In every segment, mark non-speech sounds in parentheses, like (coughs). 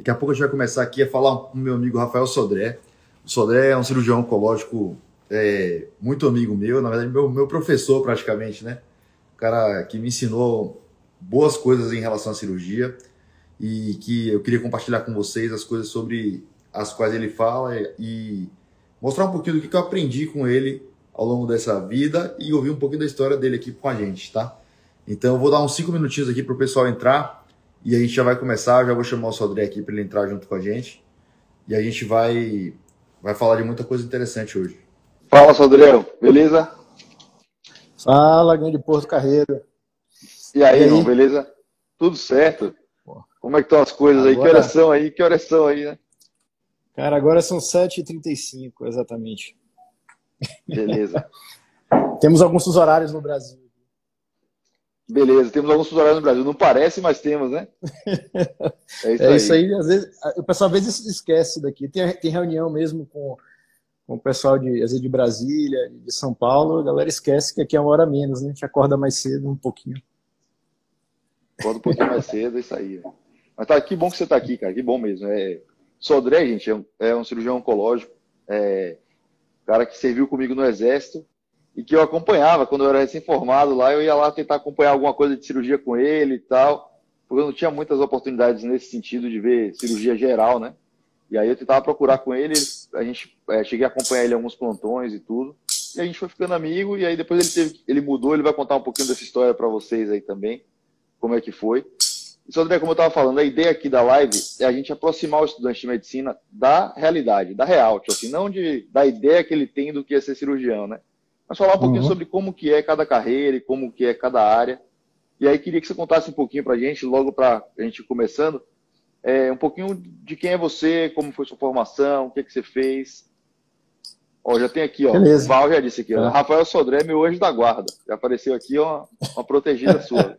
Daqui a pouco a gente vai começar aqui a falar com o meu amigo Rafael Sodré. O Sodré é um cirurgião oncológico é, muito amigo meu, na verdade, meu, meu professor praticamente, né? O cara que me ensinou boas coisas em relação à cirurgia e que eu queria compartilhar com vocês as coisas sobre as quais ele fala e mostrar um pouquinho do que eu aprendi com ele ao longo dessa vida e ouvir um pouquinho da história dele aqui com a gente, tá? Então eu vou dar uns cinco minutinhos aqui para o pessoal entrar e a gente já vai começar. Já vou chamar o Sodré aqui para ele entrar junto com a gente e a gente vai vai falar de muita coisa interessante hoje. Fala, Sodré, beleza? Fala, grande Porto Carreiro. E aí, e aí? Irmão, beleza? Tudo certo? Como é que estão as coisas agora... aí? Que horas são aí? Que horas são aí, né? Cara, agora são 7h35, exatamente. Beleza. (laughs) temos alguns horários no Brasil. Beleza, temos alguns horários no Brasil. Não parece, mas temos, né? (laughs) É isso, é aí. isso aí. Às vezes, o pessoal às vezes esquece daqui. Tem, tem reunião mesmo com, com o pessoal de, às vezes de Brasília, de São Paulo. A galera esquece que aqui é uma hora menos, né? A gente acorda mais cedo um pouquinho. Acorda um pouquinho mais cedo, é isso aí. Mas tá, que bom que você está aqui, cara. Que bom mesmo. É, Sodré, gente, é um, é um cirurgião oncológico, é, cara que serviu comigo no Exército e que eu acompanhava quando eu era recém-formado lá. Eu ia lá tentar acompanhar alguma coisa de cirurgia com ele e tal, porque eu não tinha muitas oportunidades nesse sentido de ver cirurgia geral, né? E aí eu tentava procurar com ele, a gente é, cheguei a acompanhar ele em alguns plantões e tudo. E a gente foi ficando amigo e aí depois ele teve, ele mudou, ele vai contar um pouquinho dessa história para vocês aí também, como é que foi. Isso, André, como eu estava falando, a ideia aqui da live é a gente aproximar o estudante de medicina da realidade, da real, tipo assim, não de, da ideia que ele tem do que é ser cirurgião, né? Mas falar um pouquinho uhum. sobre como que é cada carreira e como que é cada área. E aí queria que você contasse um pouquinho para a gente, logo para a gente começando, é, um pouquinho de quem é você, como foi sua formação, o que, é que você fez. Ó, já tem aqui, ó. Beleza. O Val já disse aqui, ó, é. Rafael Sodré, meu anjo da guarda. Já apareceu aqui, ó, uma protegida (laughs) sua.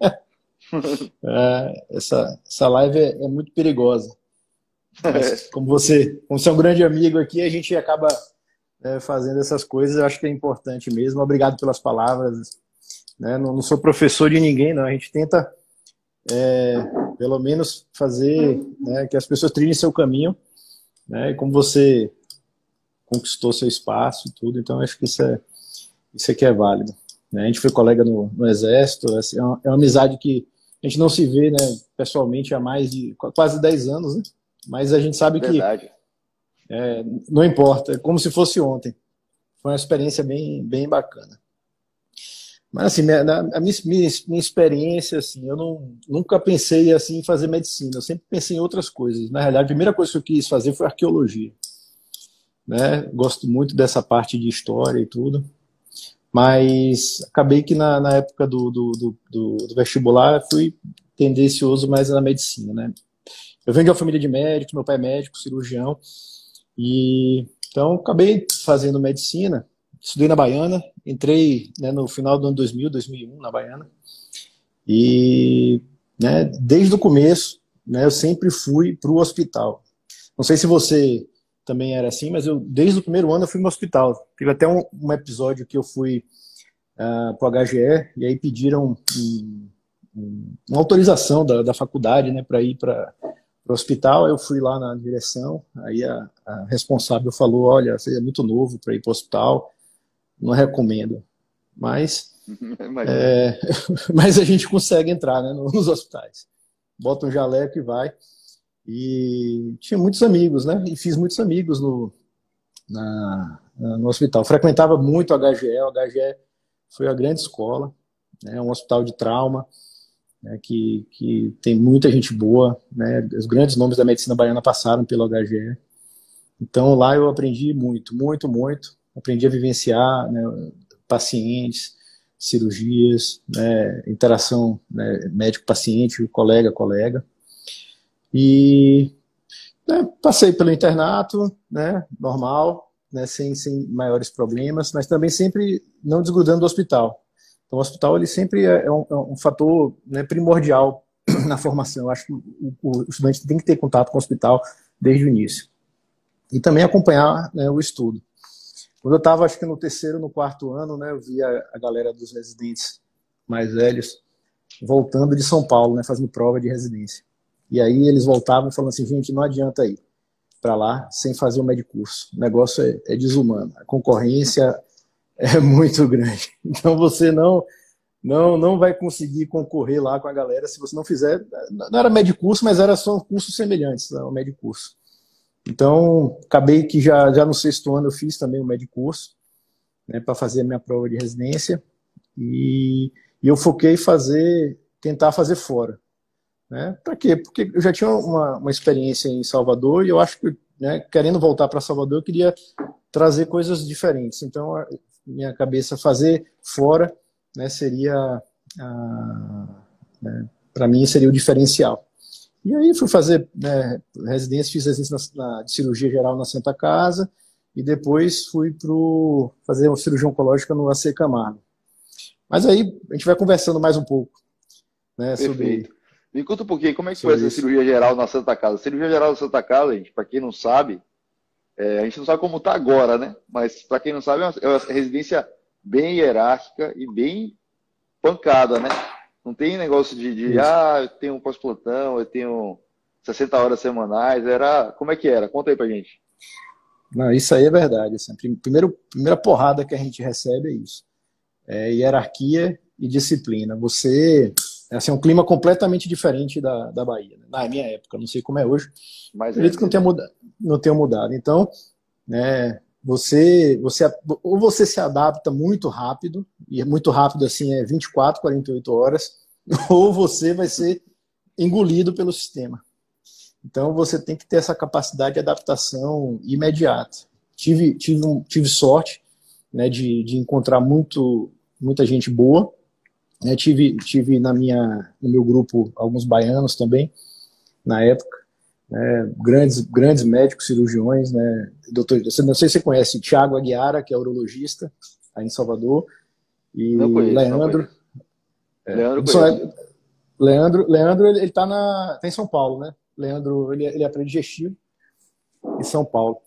É, essa, essa live é, é muito perigosa. (laughs) Mas, como você, como você é um grande amigo aqui, a gente acaba é, fazendo essas coisas. Eu acho que é importante mesmo. Obrigado pelas palavras. Né? Não, não, sou professor de ninguém, não. A gente tenta, é, pelo menos, fazer né, que as pessoas trilhem seu caminho. Né? E como você conquistou seu espaço e tudo. Então, acho que isso é isso aqui é válido. Né? A gente foi colega no, no Exército. Assim, é, uma, é uma amizade que a gente não se vê, né, pessoalmente há mais de quase 10 anos, né? Mas a gente sabe Verdade. que é, não importa, é como se fosse ontem. Foi uma experiência bem, bem bacana. Mas assim, minha, a minha, minha, minha, experiência, assim, eu não, nunca pensei assim em fazer medicina. Eu sempre pensei em outras coisas. Na realidade, a primeira coisa que eu quis fazer foi arqueologia. Né? Gosto muito dessa parte de história e tudo. Mas acabei que na, na época do, do, do, do, vestibular fui tendencioso mais na medicina, né? Eu venho de uma família de médicos, meu pai é médico, cirurgião, e então acabei fazendo medicina, estudei na Baiana, entrei né, no final do ano 2000, 2001 na Baiana, e né, desde o começo né, eu sempre fui para o hospital. Não sei se você também era assim, mas eu desde o primeiro ano eu fui no hospital. Tive até um, um episódio que eu fui uh, para o HGE e aí pediram um, um, uma autorização da, da faculdade né, para ir para o hospital. Eu fui lá na direção, aí a, a responsável falou: Olha, você é muito novo para ir para o hospital, não recomendo. Mas, (laughs) é, (laughs) mas a gente consegue entrar né, nos hospitais. Bota um jaleco e vai. E tinha muitos amigos, né? E fiz muitos amigos no, na, no hospital. Frequentava muito o HGE, o HGE foi a grande escola, né? um hospital de trauma, né? que, que tem muita gente boa, né? Os grandes nomes da medicina baiana passaram pelo HGE. Então lá eu aprendi muito, muito, muito. Aprendi a vivenciar né, pacientes, cirurgias, né, interação né, médico-paciente, colega-colega. E né, passei pelo internato, né, normal, né, sem, sem maiores problemas, mas também sempre não desgrudando do hospital. Então, o hospital ele sempre é, é um, é um fator né, primordial (clears throat) na formação. Eu acho que o, o, estudante tem que ter contato com o hospital desde o início. E também acompanhar né, o estudo. Quando eu estava, acho que no terceiro, no quarto ano, né, eu via a galera dos residentes mais velhos voltando de São Paulo, né, fazendo prova de residência. E aí eles voltavam falando assim, gente, não adianta ir para lá sem fazer o medicurso. O negócio é, é desumano. A concorrência (laughs) é muito grande. Então você não não não vai conseguir concorrer lá com a galera se você não fizer. Não era médio curso, mas era só cursos semelhantes ao médio curso. Então, acabei que já, já no sexto ano eu fiz também o médio curso, né, para fazer a minha prova de residência, e, e eu foquei fazer, tentar fazer fora. Né? Para quê? Porque eu já tinha uma, uma experiência em Salvador e eu acho que, né, querendo voltar para Salvador, eu queria trazer coisas diferentes. Então, minha cabeça fazer fora né, seria, né, para mim, seria o diferencial. E aí fui fazer né, residência, fiz residência na, na, de cirurgia geral na Santa Casa e depois fui para fazer uma cirurgia oncológica no AC Camargo. Mas aí a gente vai conversando mais um pouco. Né, Perfeito. Sobre... Me conta um pouquinho, como é que foi essa cirurgia geral na Santa Casa? cirurgia geral na Santa Casa, gente, para quem não sabe, é, a gente não sabe como está agora, né? Mas para quem não sabe, é uma, é uma residência bem hierárquica e bem pancada, né? Não tem negócio de, de ah, eu tenho um pós-plantão, eu tenho 60 horas semanais. Era. Como é que era? Conta aí pra gente. Não, isso aí é verdade. Assim, primeiro, primeira porrada que a gente recebe é isso. É hierarquia e disciplina. Você. Assim, é um clima completamente diferente da, da Bahia. Né? Na minha época, não sei como é hoje. Mas acredito é, que não tenha, mudado, não tenha mudado. Então, né, você, você, ou você se adapta muito rápido, e é muito rápido assim, é 24, 48 horas, (laughs) ou você vai ser engolido pelo sistema. Então você tem que ter essa capacidade de adaptação imediata. Tive, tive, tive sorte né, de, de encontrar muito, muita gente boa. Né, tive, tive na minha, no meu grupo alguns baianos também, na época né, grandes, grandes médicos cirurgiões, né, doutor, não sei se você conhece Tiago Aguiara, que é urologista, aí em Salvador, e conheço, Leandro, é, Leandro, Leandro, Leandro, ele, está na, tá em São Paulo, né, Leandro, ele, ele aprende digestivo em São Paulo.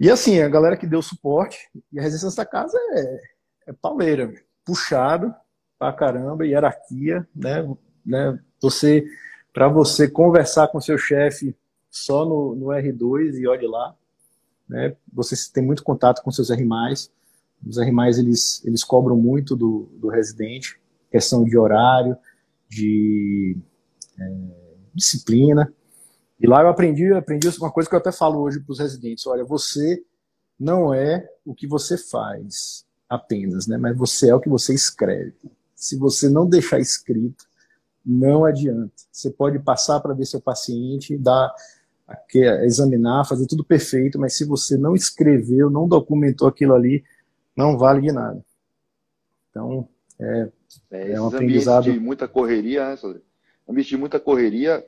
E assim, a galera que deu suporte, e a resistência da casa é, é pauleira, puxado pra caramba, hierarquia, né, né, você para você conversar com seu chefe só no, no, R2 e olhe lá. Né? Você tem muito contato com seus R+. Os R+, eles, eles cobram muito do, do residente, questão de horário, de é, disciplina. E lá eu aprendi, aprendi uma coisa que eu até falo hoje para os residentes. Olha, você não é o que você faz apenas, né? mas você é o que você escreve. Se você não deixar escrito, não adianta. Você pode passar para ver seu paciente, dar, examinar, fazer tudo perfeito, mas se você não escreveu, não documentou aquilo ali, não vale de nada. Então, é, é, é um aprendizado. de muita correria, né, Sodré? Ambiente de muita correria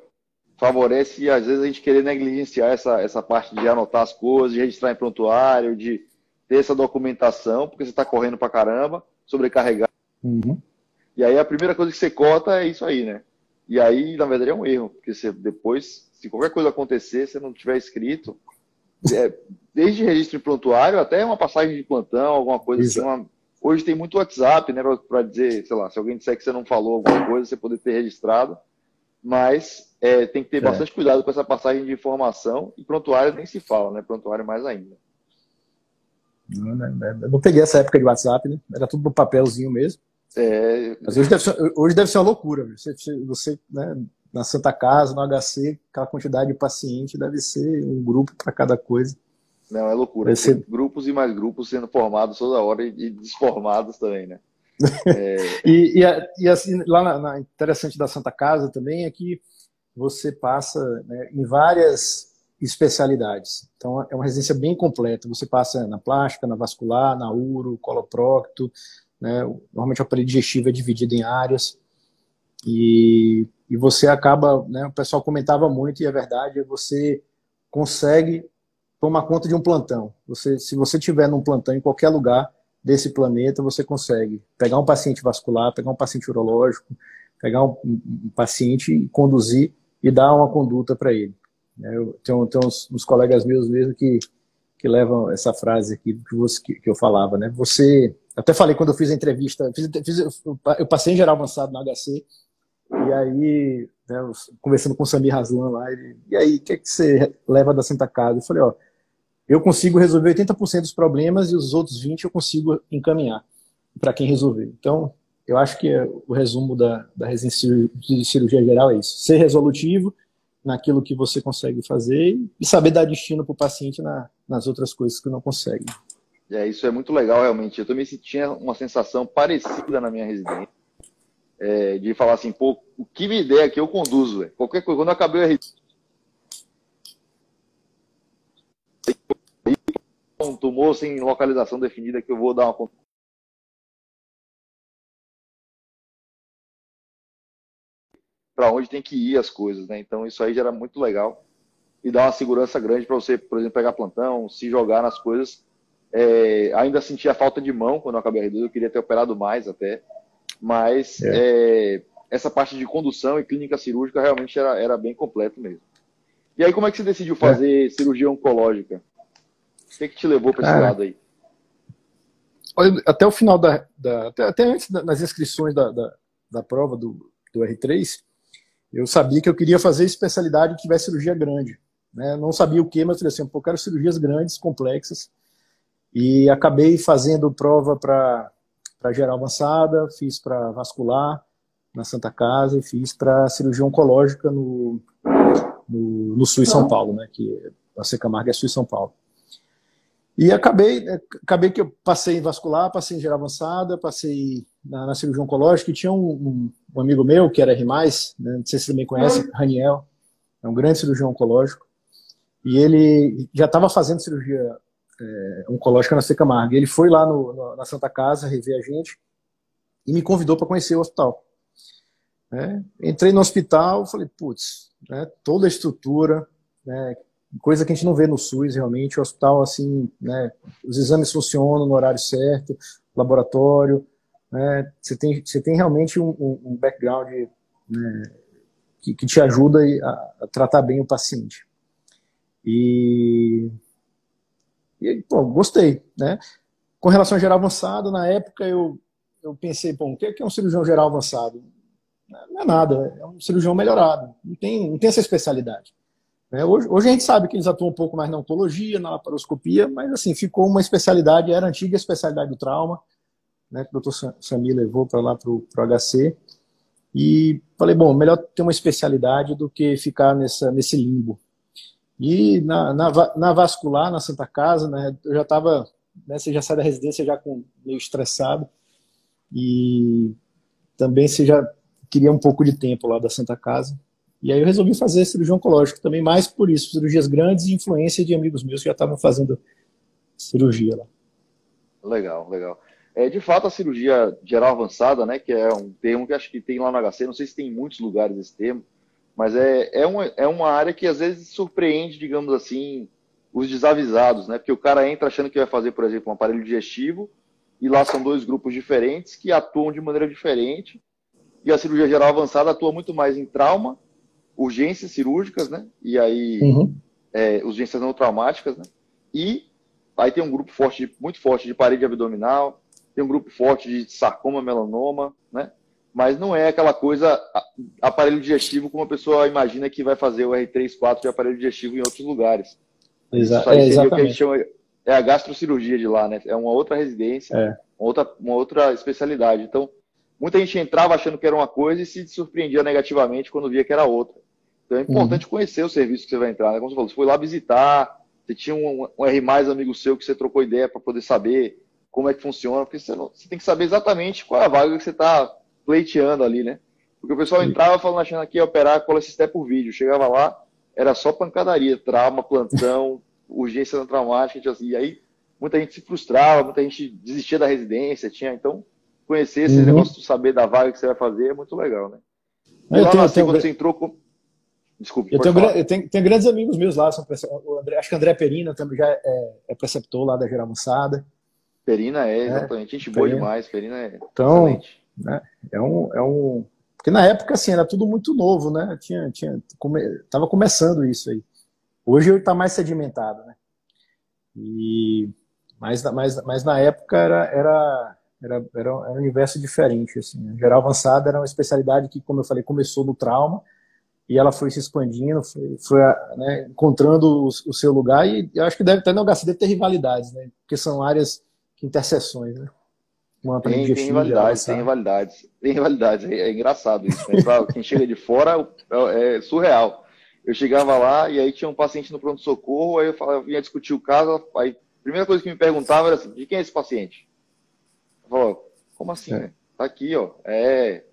favorece, às vezes, a gente querer negligenciar essa, essa parte de anotar as coisas, de registrar em prontuário, de ter essa documentação, porque você está correndo para caramba, sobrecarregado. Uhum. E aí a primeira coisa que você cota é isso aí, né? E aí, na verdade, é um erro, porque você depois, se qualquer coisa acontecer, você não tiver escrito, é, desde registro em prontuário até uma passagem de plantão, alguma coisa assim. Uma... Hoje tem muito WhatsApp, né, para dizer, sei lá, se alguém disser que você não falou alguma coisa, você poder ter registrado. Mas é, tem que ter é. bastante cuidado com essa passagem de informação. E prontuário nem se fala, né? Prontuário mais ainda. Não, né? Eu não peguei essa época de WhatsApp, né? Era tudo no papelzinho mesmo. É... Mas hoje deve, ser, hoje deve ser uma loucura. Você, você né, na Santa Casa, no HC, aquela quantidade de paciente deve ser um grupo para cada coisa. Não, é loucura. Ser... Grupos e mais grupos sendo formados toda hora e desformados também, né? (laughs) É... e, e, e, assim, lá na, na, interessante da Santa Casa também é que você passa né, em várias especialidades. Então é uma residência bem completa. Você passa na plástica, na vascular, na uro, coloprocto, né? Normalmente o aparelho digestivo é dividido em áreas e, e você acaba, né, o pessoal comentava muito e é verdade, você consegue tomar conta de um plantão. Você, se você tiver num plantão em qualquer lugar desse planeta, você consegue pegar um paciente vascular, pegar um paciente urológico, pegar um, um paciente e conduzir e dar uma conduta para ele. Né? Eu tenho, tenho uns, uns, colegas meus mesmo que, que levam essa frase aqui que, você, que, que eu falava, né? Você até falei quando eu fiz a entrevista, fiz, fiz, eu passei em geral avançado no HC, e aí né, conversando com o Samir Haslan lá, ele, e aí, o que, é que você leva da Santa Casa? Eu falei, ó, eu consigo resolver 80% dos problemas e os outros 20% eu consigo encaminhar para quem resolver. Então, eu acho que o resumo da, da residência de cirurgia geral é isso. Ser resolutivo naquilo que você consegue fazer e saber dar destino para o paciente na, nas outras coisas que não consegue. É, isso é muito legal, realmente. Eu também tinha uma sensação parecida na minha residência. É, de falar assim, pô, o que me der aqui eu conduzo. Qualquer coisa, quando eu acabei a um tumor sem localização definida que eu vou dar uma para onde tem que ir as coisas, né? Então isso aí já era muito legal e dá uma segurança grande para você, por exemplo, pegar plantão, se jogar nas coisas. É, ainda sentia falta de mão quando eu acabei a reduzir, eu queria ter operado mais até, mas é. É, essa parte de condução e clínica cirúrgica realmente era, era bem completo mesmo. E aí, como é que você decidiu fazer cirurgia oncológica? O que, que te levou para esse lado aí? Até o final da. da até, até, antes das inscrições da, da, da prova do, do R3, eu sabia que eu queria fazer especialidade que tivesse cirurgia grande. Né? Não sabia o que, mas falei assim, pô, quero cirurgias grandes, complexas. E acabei fazendo prova para geral avançada, fiz para vascular na Santa Casa e fiz para cirurgia oncológica no, no, no Sul e São Paulo, né? que a Secamarga é Sul e São Paulo. E acabei, acabei que eu passei em vascular, passei em geral avançada, passei na, na cirurgia oncológica e tinha um, um, um, amigo meu que era R+, né, não sei se você também conhece. Raniel, é um grande cirurgião oncológico, e ele já estava fazendo cirurgia é, oncológica na Secamarga. Ele foi lá no, no, na Santa Casa rever a gente e me convidou para conhecer o hospital. É, entrei no hospital, falei, putz, né, toda a estrutura, né, coisa que a gente não vê no SUS realmente, o hospital assim, né, os exames funcionam no horário certo, laboratório, né, você tem você tem realmente um, um background né, que, que, te ajuda a, a, tratar bem o paciente. E, e pô, gostei, né? Com relação a geral avançado, na época eu eu pensei, bom, o que é, é um cirurgião geral avançado? Não é nada, é um cirurgião melhorado, não tem, não tem essa especialidade. É, hoje, hoje, a gente sabe que eles atuam um pouco mais na oncologia, na laparoscopia, mas assim, ficou uma especialidade, era a antiga especialidade do trauma, né, que o doutor Sami levou para lá para o HC. E falei, bom, melhor ter uma especialidade do que ficar nessa, nesse limbo. E na, na, na vascular, na Santa Casa, né, eu já estava, né, você já sai da residência já com meio estressado. E também você já queria um pouco de tempo lá da Santa Casa. E aí eu resolvi fazer cirurgia oncológica também, mais por isso, cirurgias grandes e influência de amigos meus que já estavam fazendo cirurgia lá. Legal, legal. É, de fato, a cirurgia geral avançada, né, que é um termo que acho que tem lá no HC, não sei se tem em muitos lugares esse termo, mas é, é, uma, é uma área que às vezes surpreende, digamos assim, os desavisados, né? Porque o cara entra achando que vai fazer, por exemplo, um aparelho digestivo, e lá são dois grupos diferentes que atuam de maneira diferente. E a cirurgia geral avançada atua muito mais em trauma urgências cirúrgicas, né? E aí, uhum. é, urgências não traumáticas, né? E aí tem um grupo forte, muito forte de parede abdominal, tem um grupo forte de sarcoma, melanoma, né? Mas não é aquela coisa aparelho digestivo como a pessoa imagina que vai fazer o R3, 4 de aparelho digestivo em outros lugares. Exa Isso aí é, exatamente. o que a gente chama, é a gastrocirurgia de lá, né? É uma outra residência, é. uma, outra, uma outra especialidade. Então, muita gente entrava achando que era uma coisa e se surpreendia negativamente quando via que era outra. Então é importante uhum. conhecer o serviço que você vai entrar. Né? Como você falou, você foi lá visitar, você tinha um, um R mais amigo seu que você trocou ideia para poder saber como é que funciona, porque você, não, você, tem que saber exatamente qual é a vaga que você está pleiteando ali, né? Porque o pessoal entrava falando, achando que ia operar colecisté por vídeo. Chegava lá, era só pancadaria, trauma, plantão, (laughs) urgência não traumática, assim, e aí muita gente se frustrava, muita gente desistia da residência, tinha, então conhecer esse uhum. negócio saber da vaga que você vai fazer é muito legal, né? E lá tenho, tenho... quando você entrou, Desculpe. Eu, tenho, eu tenho, tenho, grandes amigos meus lá. São, André, acho que o André Perina também já é, é preceptor lá da Geral Avançada. Perina é, é exatamente. É, Gente boa demais. Perina é então, excelente. Né, é, um, é um. Porque na época, assim, era tudo muito novo, né? Tinha, tinha, come, tava começando isso aí. Hoje está mais sedimentado, né? E, mas, mas, mas na época era, era, era, era, um universo diferente. Assim. A geral avançada era uma especialidade que, como eu falei, começou no trauma e ela foi se expandindo, foi, foi né, encontrando o, o, seu lugar, e eu acho que deve ter no HC deve ter rivalidades, né? Porque são áreas que interseções, né? Uma tem, tem rivalidades, tem rivalidades, tem rivalidades, é, é engraçado isso, né? Pra quem chega de fora é, é, surreal. Eu chegava lá e aí tinha um paciente no pronto-socorro, aí eu, falava, eu vinha discutir o caso, aí a primeira coisa que me perguntava era assim, de quem é esse paciente? Eu falava, como assim, é. né? Tá aqui, ó, é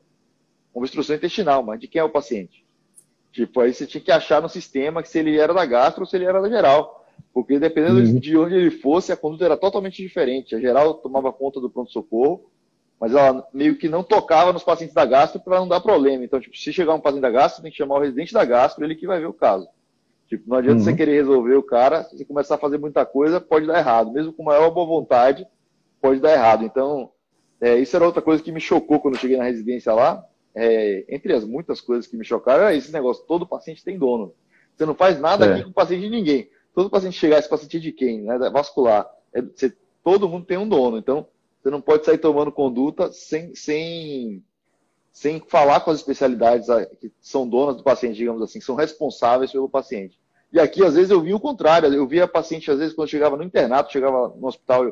obstrução intestinal, mas de quem é o paciente? Tipo, aí você tinha que achar no sistema que se ele era da gastro ou se ele era da geral. Porque dependendo uhum. de onde ele fosse, a conduta era totalmente diferente. A geral tomava conta do pronto-socorro, mas ela meio que não tocava nos pacientes da gastro para não dar problema. Então, tipo, se chegar um paciente da gastro, tem que chamar o residente da gastro, ele que vai ver o caso. Tipo, não adianta uhum. você querer resolver o cara, se você começar a fazer muita coisa, pode dar errado. Mesmo com maior boa vontade, pode dar errado. Então, é, isso era outra coisa que me chocou quando eu cheguei na residência lá é, entre as muitas coisas que me chocaram, é esse negócio: todo paciente tem dono. Você não faz nada é. aqui com o paciente de ninguém. Todo paciente chegar, esse paciente é de quem? Né? Vascular. É, você, todo mundo tem um dono. Então, você não pode sair tomando conduta sem, sem, sem falar com as especialidades ah, que são donas do paciente, digamos assim, são responsáveis pelo paciente. E aqui, às vezes, eu vi o contrário. Eu via paciente, às vezes, quando chegava no internato, chegava no hospital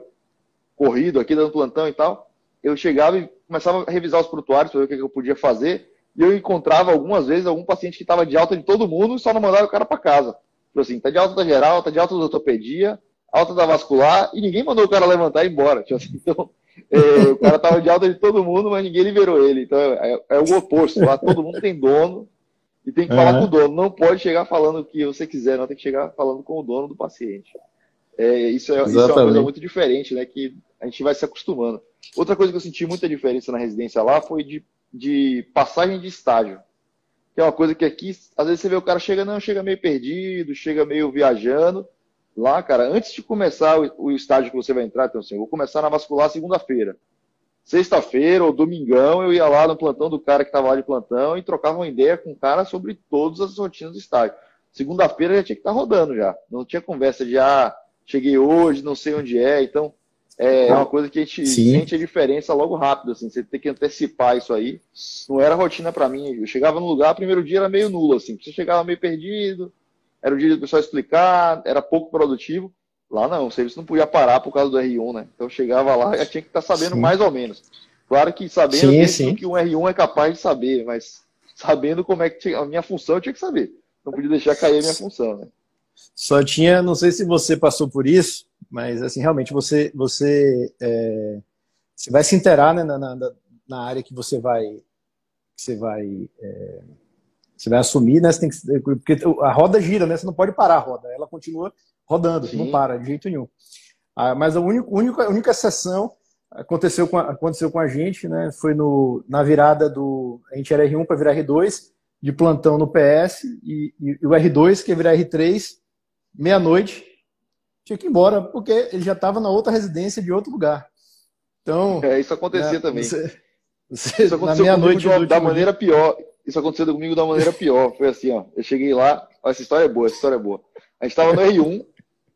corrido, aqui dando plantão e tal, eu chegava e começava a revisar os prontuários para ver o que eu podia fazer. E eu encontrava algumas vezes algum paciente que estava de alta de todo mundo e só não mandava o cara para casa. Tipo assim, tá de alta da geral, tá de alta da ortopedia, alta da vascular, e ninguém mandou o cara levantar e ir embora. (laughs) Tipo assim, então, é, o cara estava de alta de todo mundo, mas ninguém liberou ele. Então é, é o oposto. Lá todo mundo tem dono e tem que falar uhum. com o dono. Não pode chegar falando o que você quiser, não tem que chegar falando com o dono do paciente. É, isso, é, isso, é, uma coisa muito diferente, né? Que a gente vai se acostumando. Outra coisa que eu senti muita diferença na residência lá foi de, de passagem de estágio. É uma coisa que aqui, às vezes você vê o cara chega, não, chega meio perdido, chega meio viajando. Lá, cara, antes de começar o, o estágio que você vai entrar, então assim, eu vou começar na vascular segunda-feira. Sexta-feira ou domingão, eu ia lá no plantão do cara que estava lá de plantão e trocava uma ideia com o cara sobre todas as rotinas do estágio. Segunda-feira já tinha que estar tá rodando já. Não tinha conversa de, ah, cheguei hoje, não sei onde é. Então, é uma coisa que a gente Sim. sente a diferença logo rápido, assim, você tem que antecipar isso aí. Não era rotina para mim. Eu chegava no lugar, primeiro dia era meio nulo, assim, você chegava meio perdido, era o dia do pessoal explicar, era pouco produtivo. Lá não, o serviço não podia parar por causa do R1, né? Então eu chegava lá e tinha que estar tá sabendo sim. mais ou menos. Claro que sabendo sim, sim. que um R1 é capaz de saber, mas sabendo como é que tinha, a minha função eu tinha que saber. Não podia deixar cair a minha função, né? Só tinha, não sei se você passou por isso, mas, assim, realmente você, você, é, você vai se interar né, na, na, na, área que você vai, que você vai, é, você vai assumir, né? Você tem que, porque a roda gira, né? Você não pode parar a roda, ela continua rodando, Sim. não para de jeito nenhum. Ah, mas a única, única, a única exceção aconteceu com, a, aconteceu com a gente, né? Foi no, na virada do. A gente era R1 para virar R2, de plantão no PS, e, e, e o R2, que ia virar R3, meia-noite, tinha que ir embora, porque ele já estava na outra residência de outro lugar. Então. É, isso acontecia né, também. Você, você, isso aconteceu na comigo de, da maneira dia. pior. Isso aconteceu comigo da maneira pior. Foi assim, ó. Eu cheguei lá, essa história é boa, essa história é boa. A gente estava no R1,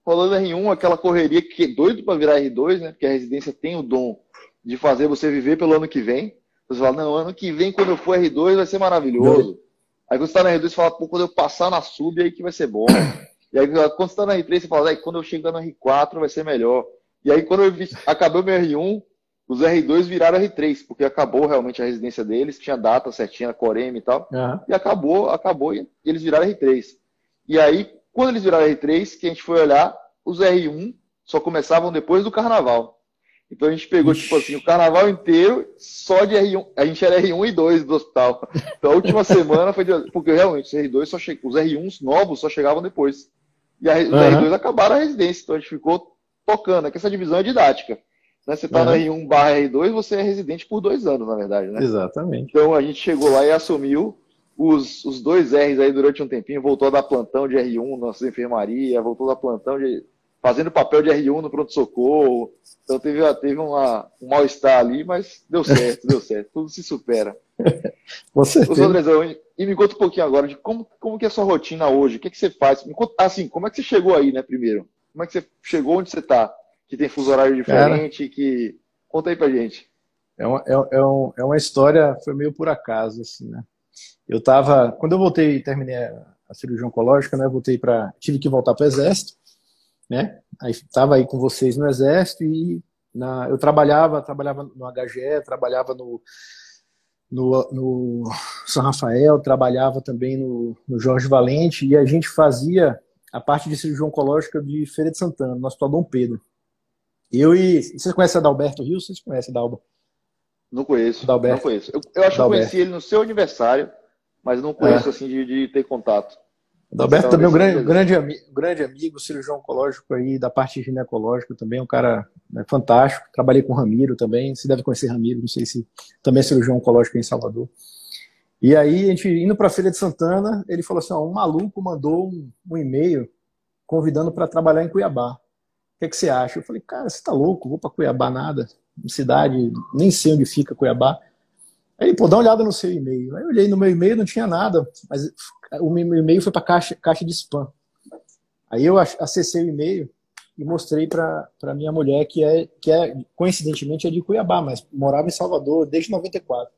rolando R1, aquela correria que é doido para virar R2, né? Porque a residência tem o dom de fazer você viver pelo ano que vem. Você fala, não, ano que vem, quando eu for R2, vai ser maravilhoso. Aí quando você está na R2, você fala, pô, quando eu passar na sub, aí que vai ser bom. E aí, quando você está na R3, você fala, quando eu chegar no R4 vai ser melhor. E aí, quando eu vi, acabou meu R1, os R2 viraram R3, porque acabou realmente a residência deles, tinha data certinha na Corem e tal. Uhum. E acabou, acabou, e eles viraram R3. E aí, quando eles viraram R3, que a gente foi olhar, os R1 só começavam depois do carnaval. Então a gente pegou, Ixi. tipo assim, o carnaval inteiro só de R1. A gente era R1 e 2 do hospital. Então a última (laughs) semana foi de. Porque realmente os R2 só che... os R1s novos só chegavam depois. E a, os uhum. R2 acabaram a residência, então a gente ficou tocando. Aqui essa divisão é didática. Né? Você está uhum. na R1 barra R2, você é residente por dois anos, na verdade, né? Exatamente. Então a gente chegou lá e assumiu os, os dois R's aí durante um tempinho, voltou a dar plantão de R1 na nossa enfermaria, voltou a dar plantão de. fazendo papel de R1 no pronto-socorro. Então teve, teve uma, um mal-estar ali, mas deu certo, deu certo. Tudo se supera. (laughs) Você. Andrezão, e me conta um pouquinho agora de como, como que é a sua rotina hoje, o que, que você faz? Conta, assim, como é que você chegou aí, né, primeiro? Como é que você chegou onde você está? Que tem fuso horário diferente, Cara, que... Conta aí pra gente. É uma, é, é, um, é uma história, foi meio por acaso, assim, né? Eu tava, quando eu voltei, terminei a cirurgia oncológica, né? Voltei para, tive que voltar para o exército, né? Aí estava aí com vocês no exército e na, eu trabalhava, trabalhava no HGE, trabalhava no, no, no São Rafael, trabalhava também no, no, Jorge Valente e a gente fazia a parte de cirurgia oncológica de Feira de Santana, no Hospital Dom Pedro. Eu e. Vocês conhecem a Dalberto Rio? Vocês conhecem a Dalba? Não conheço. Dalberto. Não conheço. Eu, eu acho que conheci ele no seu aniversário, mas não conheço é. assim de, de ter contato. Adalberto também é um grande, grande, grande amigo, cirurgião oncológico aí, da parte ginecológica também, um cara né, fantástico. Trabalhei com o Ramiro também, você deve conhecer Ramiro, não sei se também é cirurgião oncológico em Salvador. E aí, a gente indo para a Feira de Santana, ele falou assim: ó, um maluco mandou um, um e-mail convidando para trabalhar em Cuiabá. O que, é que você acha? Eu falei, cara, você tá louco, vou para Cuiabá nada, cidade, nem sei onde fica Cuiabá. Aí, pô, dá uma olhada no seu e-mail. Aí eu olhei no meu e-mail, não tinha nada, mas o e-mail foi para caixa, caixa de spam. Aí eu acessei o e-mail e mostrei para minha mulher que é que é coincidentemente é de Cuiabá, mas morava em Salvador desde 94.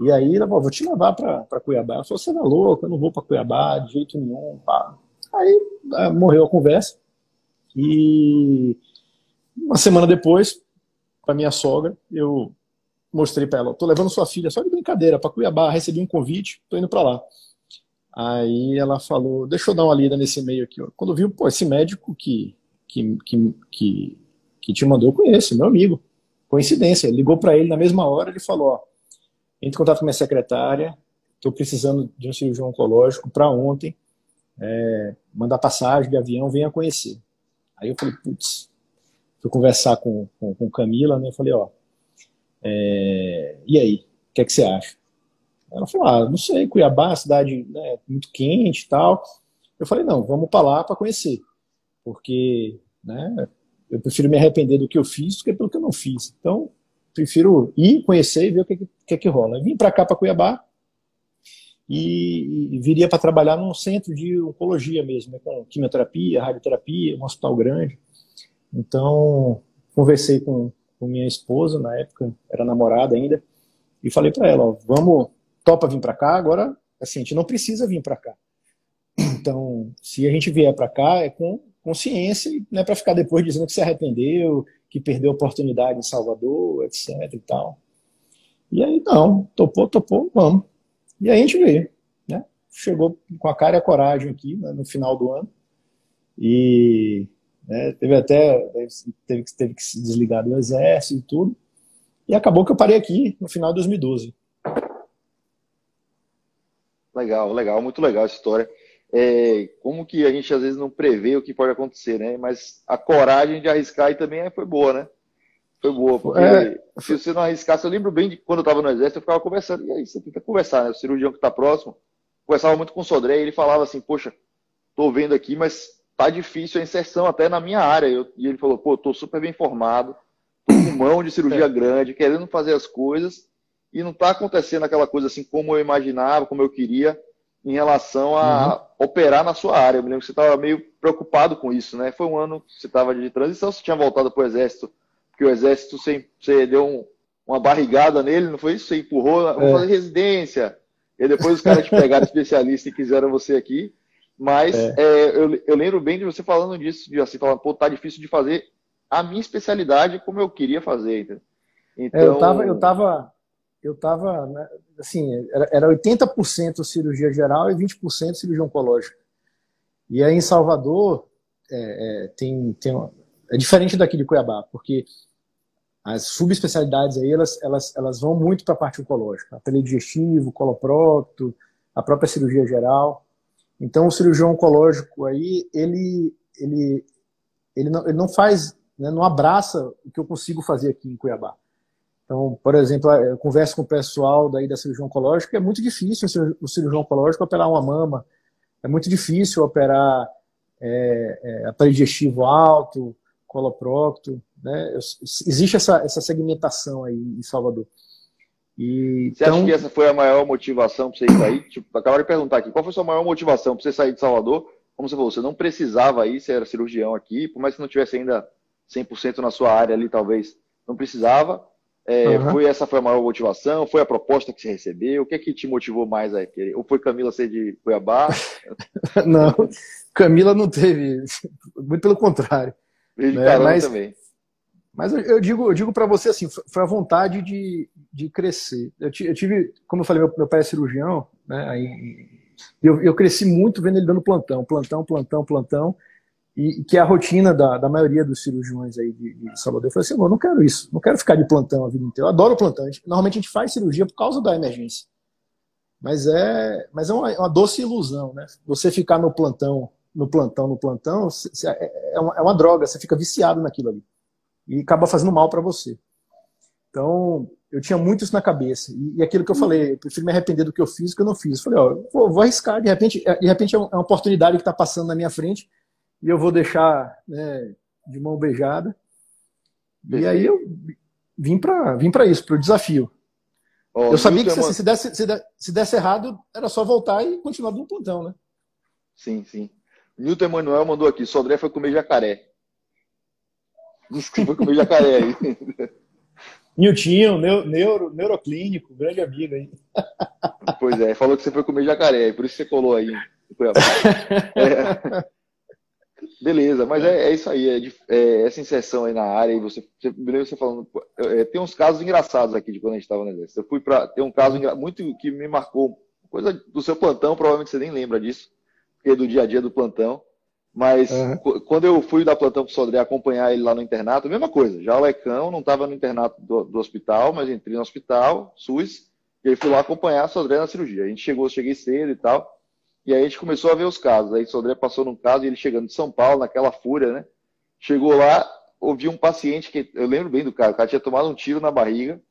E aí ela falou, vou te levar para Cuiabá. Ela falou, você é louco, eu não vou para Cuiabá de jeito nenhum. Pá. Aí ah, morreu a conversa. E uma semana depois, para minha sogra, eu mostrei para ela, tô levando sua filha só de brincadeira para Cuiabá, recebi um convite, tô indo para lá. Aí ela falou, deixa eu dar uma lida nesse e-mail aqui. Quando viu, pô, esse médico que, que, que, que, que te mandou, eu conheço, meu amigo. Coincidência, ligou para ele na mesma hora, ele falou, ó, entre em contato com minha secretária, estou precisando de um cirurgião oncológico para ontem, é, mandar passagem de avião, venha conhecer. Aí eu falei, putz, fui conversar com, com, com Camila, né, eu falei, ó, é, e aí, o que, é que você acha? Ela falou, ah, não sei, Cuiabá, cidade né, muito quente e tal. Eu falei, não, vamos para lá para conhecer, porque né, eu prefiro me arrepender do que eu fiz do que pelo que eu não fiz. Então, prefiro ir conhecer e ver o que, que, que rola. Eu vim para cá, para Cuiabá, e, e viria para trabalhar num centro de oncologia mesmo, né, com quimioterapia, radioterapia, um hospital grande. Então, conversei com, com minha esposa, na época era namorada ainda, e falei para ela, ó, vamos, topa vir para cá, agora, assim, a gente não precisa vir para cá. Então, se a gente vier para cá, é com consciência, não é para ficar depois dizendo que se arrependeu, que perdeu a oportunidade em Salvador, etc e tal. E aí, não, topou, topou, vamos. E aí a gente veio, né? Chegou com a cara e a coragem aqui, né, no final do ano. E né? Teve até teve, teve que se desligar do exército e tudo. E acabou que eu parei aqui no final de 2012. Legal, legal, muito legal essa história. É, como que a gente às vezes não prevê o que pode acontecer, né? Mas a coragem de arriscar aí também foi boa, né? Foi boa, porque é. se você não arriscasse, eu lembro bem de quando eu estava no exército, eu ficava conversando, e aí você tenta conversar, né? O cirurgião que está próximo, conversava muito com o Sodré, e ele falava assim, poxa, tô vendo aqui, mas tá difícil a inserção até na minha área. Eu, e ele falou, pô, tô super bem formado, tô com mão de cirurgia é. grande, querendo fazer as coisas, e não tá acontecendo aquela coisa assim como eu imaginava, como eu queria, em relação a uhum. operar na sua área. Eu me lembro que você estava meio preocupado com isso, né? Foi um ano que você estava de transição, você tinha voltado para o Exército, porque o Exército você, você deu um, uma barrigada nele, não foi isso? Você empurrou, vamos é. fazer residência. E depois os caras te pegaram especialista e quiseram você aqui. Mas é. É, eu, eu, lembro bem de você falando disso, de assim, falando, pô, tá difícil de fazer a minha especialidade como eu queria fazer. Então... É, eu tava, eu tava, eu tava, né, assim, era, era 80% cirurgia geral e 20% cirurgia oncológica. E aí em Salvador é, é, tem, tem uma, é diferente daqui de Cuiabá, porque as subespecialidades aí, elas, elas, elas vão muito para a parte oncológica. Aparelho digestivo, coloprocto, a própria cirurgia geral. Então, o cirurgião oncológico aí, ele, ele, ele, não, ele não faz, né, não abraça o que eu consigo fazer aqui em Cuiabá. Então, por exemplo, eu converso com o pessoal daí da cirurgia oncológica, é muito difícil o cirurgião oncológico operar uma mama, é muito difícil operar é, é, aparelho digestivo alto, coloprocto, né? Existe essa, essa segmentação aí em Salvador. E, você então... acha que essa foi a maior motivação para você ir sair? Tipo, acabaram de perguntar aqui, qual foi a sua maior motivação para você sair de Salvador? Como você falou, você não precisava ir, você era cirurgião aqui, por mais que não tivesse ainda 100% na sua área ali, talvez não precisava, É, uhum. Foi essa foi a maior motivação? Foi a proposta que você recebeu? O que é que te motivou mais a querer? Ou foi Camila ser de Cuiabá? (laughs) não, Camila não teve, muito pelo contrário. De né? mas, também. Mas eu, eu digo, eu digo para você assim, foi a vontade de, de crescer. Eu, eu tive, como eu falei, meu, meu pai é cirurgião, né? Aí, eu, eu cresci muito vendo ele dando plantão, plantão, plantão, plantão e que é a rotina da, da maioria dos cirurgiões aí de, de Salvador. Eu falei assim, eu não quero isso, não quero ficar de plantão a vida inteira. Eu adoro plantão. Normalmente a gente faz cirurgia por causa da emergência. Mas é, mas é uma, é uma doce ilusão, né? Você ficar no plantão, no plantão, no plantão, é, é, uma, é uma droga, você fica viciado naquilo ali. E acaba fazendo mal para você. Então, eu tinha muito isso na cabeça. E, e, aquilo que eu falei, eu prefiro me arrepender do que eu fiz do que eu não fiz. Eu falei, ó, vou, vou arriscar, de repente, de repente é uma oportunidade que está passando na minha frente e eu vou deixar né, de mão beijada. E aí eu vim para vim isso, para o desafio. Oh, eu sabia que se, se, desse, se, desse, se, desse, errado, era só voltar e continuar no plantão, né? Sim, sim. Newton Emanuel mandou aqui, Sodré foi comer jacaré. Foi comer jacaré aí. (laughs) Niltinho, neuro, neuroclínico, grande amigo aí. Pois é, falou que você foi comer jacaré, por isso você colou aí. É. (laughs) Beleza, mas é, é isso aí, é, é, essa inserção aí na área, e você, você, você falando, é, tem uns casos engraçados aqui de quando a gente estava no exército. Eu fui para ter um caso muito que me marcou, coisa do seu plantão, provavelmente você nem lembra disso, porque é do dia a dia do plantão. Mas uhum. quando eu fui da plantão para o Sodré acompanhar ele lá no internato, mesma coisa. Já o Lecão não estava no internato do, do, hospital, mas entrei no hospital, SUS, e aí fui lá acompanhar a Sodré na cirurgia. A gente chegou, cheguei cedo e tal. E aí a gente começou a ver os casos. Aí o Sodré passou num caso ele chegando de São Paulo, naquela fúria, né? Chegou lá, ouvi um paciente que eu lembro bem do cara, o cara tinha tomado um tiro na barriga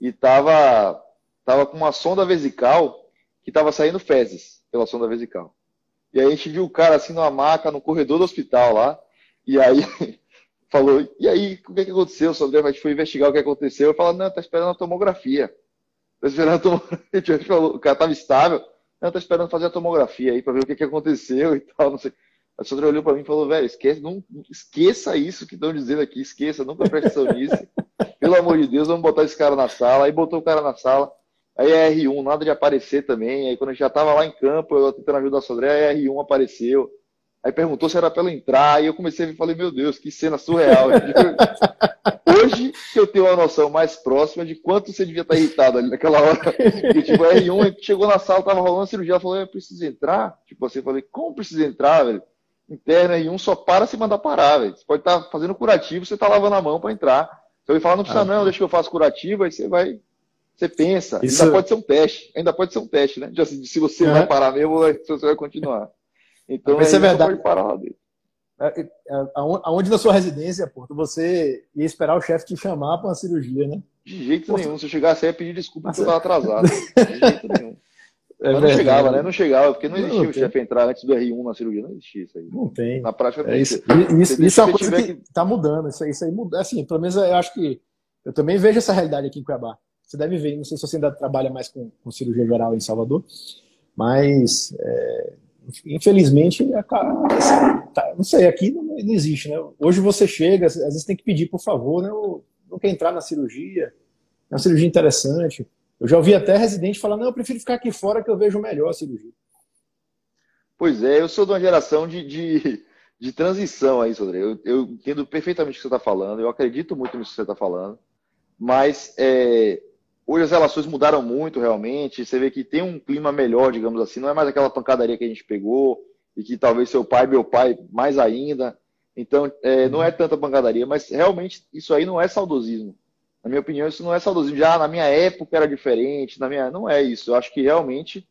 e tava, tava com uma sonda vesical que tava saindo fezes pela sonda vesical. E aí a gente viu o cara assim numa maca no corredor do hospital lá, e aí (laughs) falou, e aí, o que, é que aconteceu? O Sodré foi investigar o que aconteceu. Eu falei, não, tá esperando a tomografia. Tá esperando a tomografia. (laughs) O cara tava estável eu tô esperando fazer a tomografia aí para ver o que, que aconteceu e tal, não sei. A Sandra olhou para mim e falou, velho, esquece, não, esqueça isso que estão dizendo aqui, esqueça, nunca preste atenção (laughs) nisso. Pelo amor de Deus, vamos botar esse cara na sala. Aí botou o cara na sala. Aí a R1, nada de aparecer também. Aí quando a gente já estava lá em campo, eu tentando ajudar a Sandré, a R1 apareceu. Aí perguntou se era para ela entrar, e eu comecei a falei, meu Deus, que cena surreal. (laughs) Hoje que eu tenho uma noção mais próxima de quanto você devia estar irritado ali naquela hora. E, tipo, a R1 chegou na sala, tava rolando a cirurgia, ela falou, eu preciso entrar? Tipo assim, eu falei, como precisa entrar, velho? Interna R1 só para se mandar parar, velho. Você pode estar fazendo curativo, você está lavando a mão para entrar. Você vai falar, não precisa ah, não, deixa que eu faço curativo, aí você vai, você pensa. Isso... Ainda pode ser um teste, ainda pode ser um teste, né? Se você vai parar mesmo, você vai continuar. Então, Mas é verdade. dentro. É, é, aonde na sua residência, Porto, você ia esperar o chefe te chamar para uma cirurgia, né? De jeito nenhum. Se eu chegasse aí, ia pedir desculpa porque eu estava atrasado. (laughs) De jeito nenhum. É Mas não chegava, né? Não chegava, porque não existia não, o chefe entrar antes do R1 na cirurgia. Não existia isso aí. Não tem. Na prática, é isso, isso, isso é uma coisa que está mudando. Isso, isso aí muda. Assim, pelo menos eu acho que. Eu também vejo essa realidade aqui em Cuiabá. Você deve ver, não sei se você ainda trabalha mais com, com cirurgia geral em Salvador, mas é, infelizmente, tá, não sei, aqui não, existe, né? Hoje você chega, às vezes tem que pedir, por favor, né? Eu não quer entrar na cirurgia, é uma cirurgia interessante. Eu já ouvi até residente falar, não, eu prefiro ficar aqui fora que eu vejo melhor a cirurgia. Pois é, eu sou de uma geração de, de, de transição aí, Sodré. Eu, eu, entendo perfeitamente o que você está falando, eu acredito muito nisso que você está falando, mas é, Hoje as relações mudaram muito, realmente. Você vê que tem um clima melhor, digamos assim. Não é mais aquela pancadaria que a gente pegou e que talvez seu pai, meu pai, mais ainda. Então, é, não é tanta pancadaria, mas realmente isso aí não é saudosismo. Na minha opinião, isso não é saudosismo. Já na minha época era diferente, na minha não é isso. Eu acho que realmente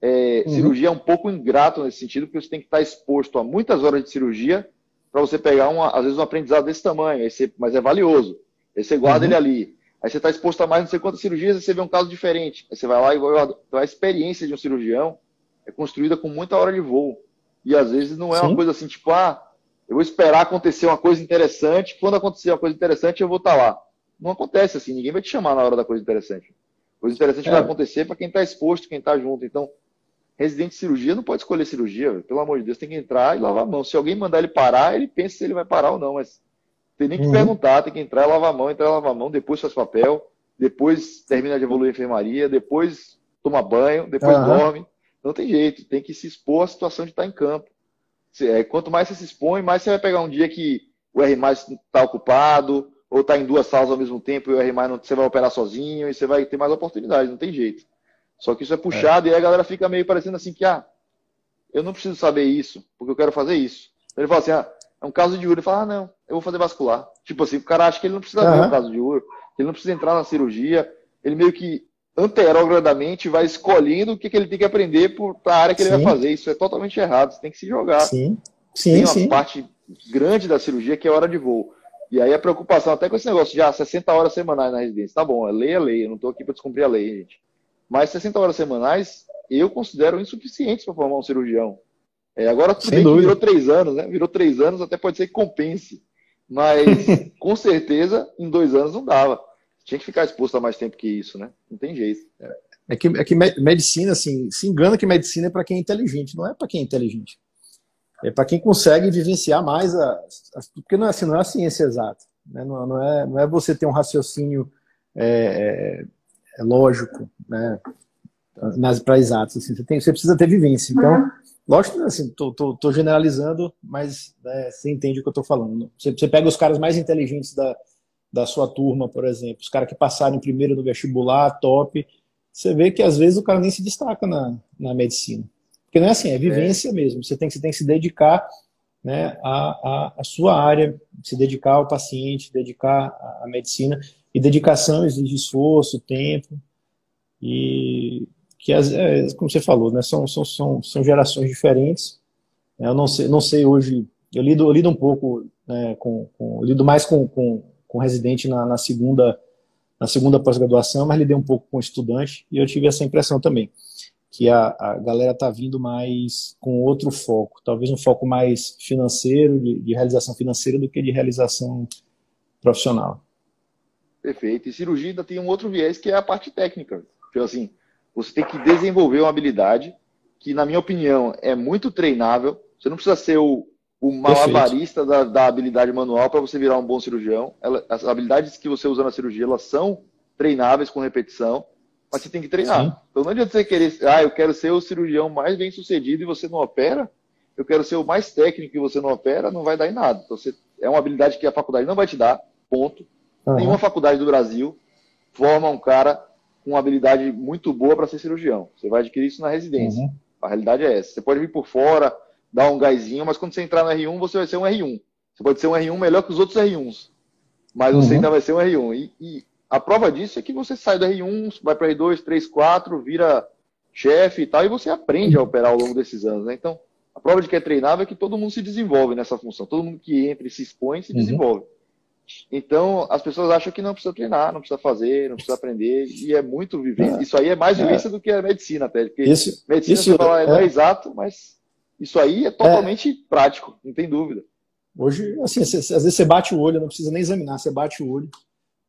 é, uhum. cirurgia é um pouco ingrato nesse sentido, porque você tem que estar exposto a muitas horas de cirurgia para você pegar, uma, às vezes, um aprendizado desse tamanho, você, mas é valioso. Aí você guarda uhum. ele ali. Aí você está exposto a mais não sei quantas cirurgias e você vê um caso diferente. Aí você vai lá e vai. Então a experiência de um cirurgião é construída com muita hora de voo. E às vezes não é Sim. uma coisa assim, tipo, ah, eu vou esperar acontecer uma coisa interessante. Quando acontecer uma coisa interessante, eu vou estar tá lá. Não acontece assim, ninguém vai te chamar na hora da coisa interessante. Coisa interessante é. vai acontecer para quem está exposto, quem está junto. Então, residente de cirurgia não pode escolher cirurgia, pelo amor de Deus, tem que entrar e lavar a mão. Se alguém mandar ele parar, ele pensa se ele vai parar ou não, mas Tem nem que uhum. perguntar, tem que entrar, lavar a mão, entrar, lavar a mão, depois faz papel, depois termina de evoluir a enfermaria, depois toma banho, depois uhum. dorme. Não tem jeito, tem que se expor à situação de estar em campo. É, quanto mais você se expõe, mais você vai pegar um dia que o R está ocupado, ou está em duas salas ao mesmo tempo e o R não, você vai operar sozinho e você vai ter mais oportunidades, não tem jeito. Só que isso é puxado é. e aí a galera fica meio parecendo assim que, ah, eu não preciso saber isso, porque eu quero fazer isso. Ele fala assim, ah, é um caso de uro. Ele fala, ah, não, eu vou fazer vascular. Tipo assim, o cara acha que ele não precisa uhum. ver um caso de uro, que ele não precisa entrar na cirurgia, ele meio que anterogradamente vai escolhendo o que, que ele tem que aprender para a área que sim. ele vai fazer. Isso é totalmente errado, você tem que se jogar. Sim, sim, tem uma sim. parte grande da cirurgia que é hora de voo. E aí a preocupação, até com esse negócio de ah, 60 horas semanais na residência. Tá bom, é lei é lei, eu não estou aqui para descumprir a lei, gente. Mas 60 horas semanais eu considero insuficientes para formar um cirurgião. É, agora tudo bem que virou três anos, né? Virou três anos, até pode ser que compense. Mas (laughs) com certeza em dois anos não dava. Tinha que ficar exposto a mais tempo que isso, né? Não tem jeito. É que, é que medicina, assim, se engana que medicina é para quem é inteligente, não é para quem é inteligente. É para quem consegue vivenciar mais a, a, porque não é, assim, não é a ciência exata. Né? Não, não, é, não é você ter um raciocínio é, é, é lógico, né? Para exatos. Assim, você, tem, você precisa ter vivência. Então, lógico, assim, tô, tô, tô generalizando, mas né, você entende o que eu estou falando. Você, você pega os caras mais inteligentes da, da sua turma, por exemplo, os caras que passaram primeiro no vestibular, top, você vê que às vezes o cara nem se destaca na, na medicina. Porque não é assim, é vivência é. mesmo. Você tem, você tem que se dedicar né, à, à, sua área, se dedicar ao paciente, dedicar à medicina. E dedicação exige esforço, tempo. E que, as, é, como você falou, né, são, são, são, são gerações diferentes. Eu não sei, não sei hoje, eu lido, eu lido um pouco né, com, com lido mais com, com, com residente na, na segunda na segunda pós-graduação, mas lidei um pouco com estudante e eu tive essa impressão também que a, a galera está vindo mais com outro foco, talvez um foco mais financeiro, de, de, realização financeira, do que de realização profissional. Perfeito. E cirurgia ainda tem um outro viés que é a parte técnica. Então, assim, você tem que desenvolver uma habilidade que, na minha opinião, é muito treinável. Você não precisa ser o, o malabarista da, da, habilidade manual para você virar um bom cirurgião. Ela, as habilidades que você usa na cirurgia, elas são treináveis com repetição mas você tem que treinar. Sim. Então não adianta você querer, ah, eu quero ser o cirurgião mais bem sucedido e você não opera, eu quero ser o mais técnico e você não opera, não vai dar em nada. Então você, é uma habilidade que a faculdade não vai te dar, ponto. Uhum. Nenhuma faculdade do Brasil forma um cara com uma habilidade muito boa para ser cirurgião. Você vai adquirir isso na residência. Uhum. A realidade é essa. Você pode vir por fora, dar um gásinho, mas quando você entrar no R1, você vai ser um R1. Você pode ser um R1 melhor que os outros R1s. Mas você uhum. ainda vai ser um R1. E, e a prova disso é que você sai do R1, vai para R2, 3, 4, vira chefe e tal, e você aprende a operar ao longo desses anos, né? Então, a prova de que é treinável é que todo mundo se desenvolve nessa função. Todo mundo que entra e se expõe se uhum. desenvolve. Então, as pessoas acham que não precisa treinar, não precisa fazer, não precisa aprender, e é muito vivência. É. Isso aí é mais vivência é. do que a medicina, até. Porque isso, medicina, isso, você fala, é, não é exato, mas isso aí é totalmente prático, não tem dúvida. Hoje, assim, às vezes você bate o olho, não precisa nem examinar, você bate o olho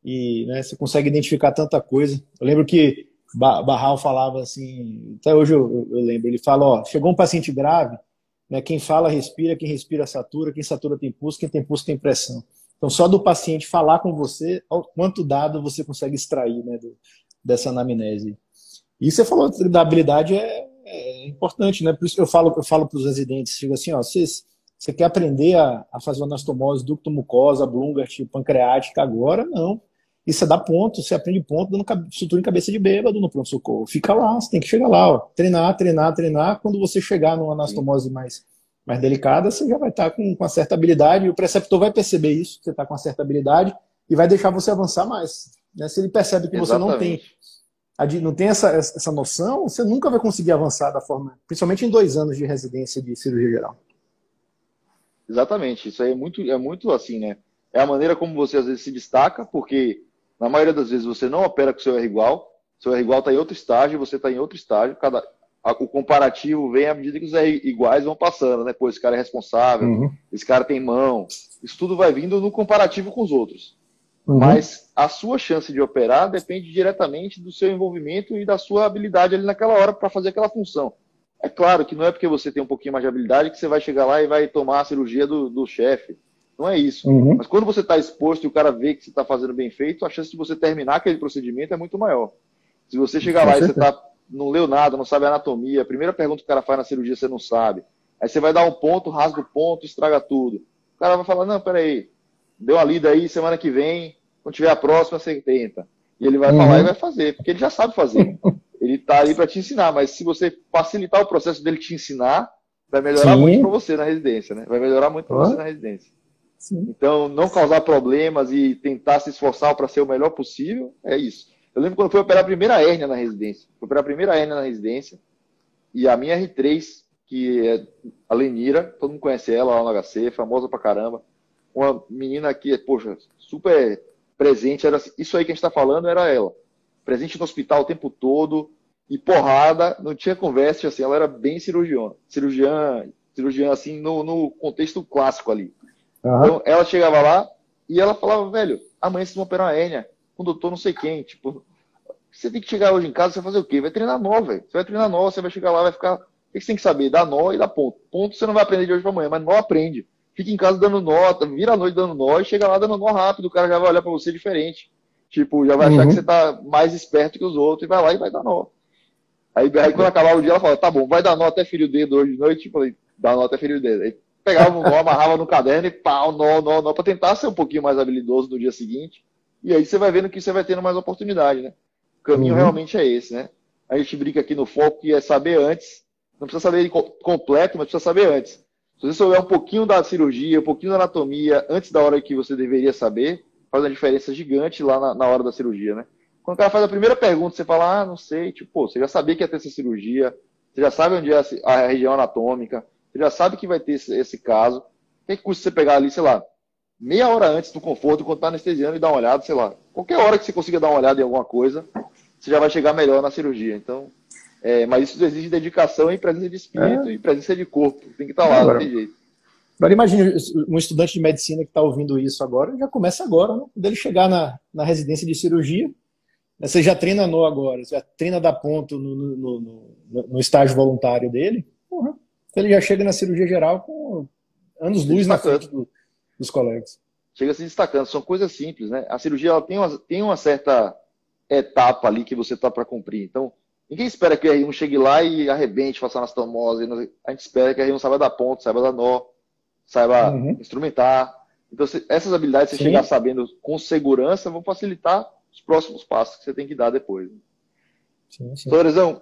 e né, você consegue identificar tanta coisa. Eu lembro que Barral falava assim, até hoje eu, eu, lembro, ele fala, ó, chegou um paciente grave, né, quem fala respira, quem respira satura, quem satura tem pulso, quem tem pulso tem pressão. Então só do paciente falar com você, quanto dado você consegue extrair né, do, dessa anamnese. E você falou da habilidade é, é, importante, né? Por isso que eu falo, eu falo para os residentes, digo assim, ó, vocês você quer aprender a, a fazer uma anastomose ducto mucosa, Blungart, pancreática agora? Não. E você dá ponto, você aprende ponto dando sutura em cabeça de bêbado no pronto-socorro. Fica lá, você tem que chegar lá, ó. treinar, treinar, treinar. Quando você chegar numa anastomose mais, mais delicada, você já vai estar com, com uma certa habilidade e o preceptor vai perceber isso, que você está com uma certa habilidade e vai deixar você avançar mais. Né? Se ele percebe que Exatamente. você não tem, não tem essa, essa noção, você nunca vai conseguir avançar da forma, principalmente em dois anos de residência de cirurgia geral. Exatamente, isso aí é muito, é muito assim, né? É a maneira como você às vezes se destaca, porque na maioria das vezes você não opera com seu R igual, seu R igual está em outro estágio, você está em outro estágio, cada, o comparativo vem à medida que os iguais vão passando, né? Pô, esse cara é responsável, uhum. esse cara tem mão, isso tudo vai vindo no comparativo com os outros. Uhum. Mas a sua chance de operar depende diretamente do seu envolvimento e da sua habilidade ali naquela hora para fazer aquela função. É claro que não é porque você tem um pouquinho mais de habilidade que você vai chegar lá e vai tomar a cirurgia do, do chefe. Não é isso. Uhum. Mas quando você está exposto e o cara vê que você está fazendo bem feito, a chance de você terminar aquele procedimento é muito maior. Se você chegar lá e você tá, não leu nada, não sabe anatomia, a primeira pergunta que o cara faz na cirurgia você não sabe. Aí você vai dar um ponto, rasga o ponto, estraga tudo. O cara vai falar, não, peraí, deu uma lida aí, semana que vem, quando tiver a próxima, você tenta. E ele vai uhum. falar e vai fazer, porque ele já sabe fazer. (laughs) ele está aí para te ensinar, mas se você facilitar o processo dele te ensinar, vai melhorar Sim. muito para você na residência, né? Vai melhorar muito para uhum. você na residência. Sim. Então, não causar problemas e tentar se esforçar para ser o melhor possível, é isso. Eu lembro quando fui operar a primeira hérnia na residência. Fui operar a primeira hérnia na residência e a minha R3, que é a Lenira, todo mundo conhece ela lá no HC, famosa pra caramba. Uma menina que, poxa, super presente, era isso aí que a gente está falando era ela. Presente no hospital o tempo todo e porrada, não tinha conversa, assim, ela era bem cirurgiã, cirurgiã, cirurgiã assim, no, no contexto clássico ali. Uhum. Então, ela chegava lá e ela falava, velho, amanhã vocês vão operar uma hérnia com o doutor não sei quem. Tipo, você tem que chegar hoje em casa, você vai fazer o quê? Vai treinar nó, velho. Você vai treinar nó, você vai chegar lá, vai ficar. O que você tem que saber? Dar nó e dar ponto. Ponto você não vai aprender de hoje para amanhã, mas nó aprende. Fica em casa dando nó, vira a noite dando nó e chega lá dando nó rápido, o cara já vai olhar para você diferente. Tipo, já vai achar uhum. que você tá mais esperto que os outros e vai lá e vai dar nó. Aí, aí quando acabar o dia, ela fala, tá bom, vai dar nó até ferir o dedo hoje de noite. Tipo, dá nó até ferir o dedo. Aí pegava o nó, amarrava no caderno e pau, nó, nó, nó, pra tentar ser um pouquinho mais habilidoso no dia seguinte. E aí você vai vendo que você vai tendo mais oportunidade, né? O caminho uhum. realmente é esse, né? A gente brinca aqui no foco que é saber antes. Não precisa saber completo, mas precisa saber antes. Se você souber um pouquinho da cirurgia, um pouquinho da anatomia antes da hora que você deveria saber, faz uma diferença gigante lá na, na hora da cirurgia, né? Quando o cara faz a primeira pergunta, você fala, ah, não sei, tipo, pô, você já sabia que ia ter essa cirurgia, você já sabe onde é a região anatômica, você já sabe que vai ter esse, esse caso. O que, que custa você pegar ali, sei lá, meia hora antes do conforto, quando está anestesiando e dar uma olhada, sei lá, qualquer hora que você consiga dar uma olhada em alguma coisa, você já vai chegar melhor na cirurgia. Então, é, mas isso exige dedicação e presença de espírito é. e presença de corpo. Tem que estar tá lá, agora, não tem jeito. Agora imagine um estudante de medicina que está ouvindo isso agora, já começa agora, né? Quando ele chegar na, na residência de cirurgia, né? você já treina no agora, você já treina da ponto no, no, no, no estágio voluntário dele, ele já chega na cirurgia geral com anos luz na frente do, dos colegas. Chega se destacando. São coisas simples, né? A cirurgia ela tem, uma, tem uma certa etapa ali que você está para cumprir. Então, ninguém espera que o R1 chegue lá e arrebente, faça anastomose. A gente espera que o R1 saiba dar ponto, saiba dar nó, saiba uhum. instrumentar. Então, essas habilidades, você Sim. chegar sabendo com segurança, vão facilitar os próximos passos que você tem que dar depois. Sim, sim.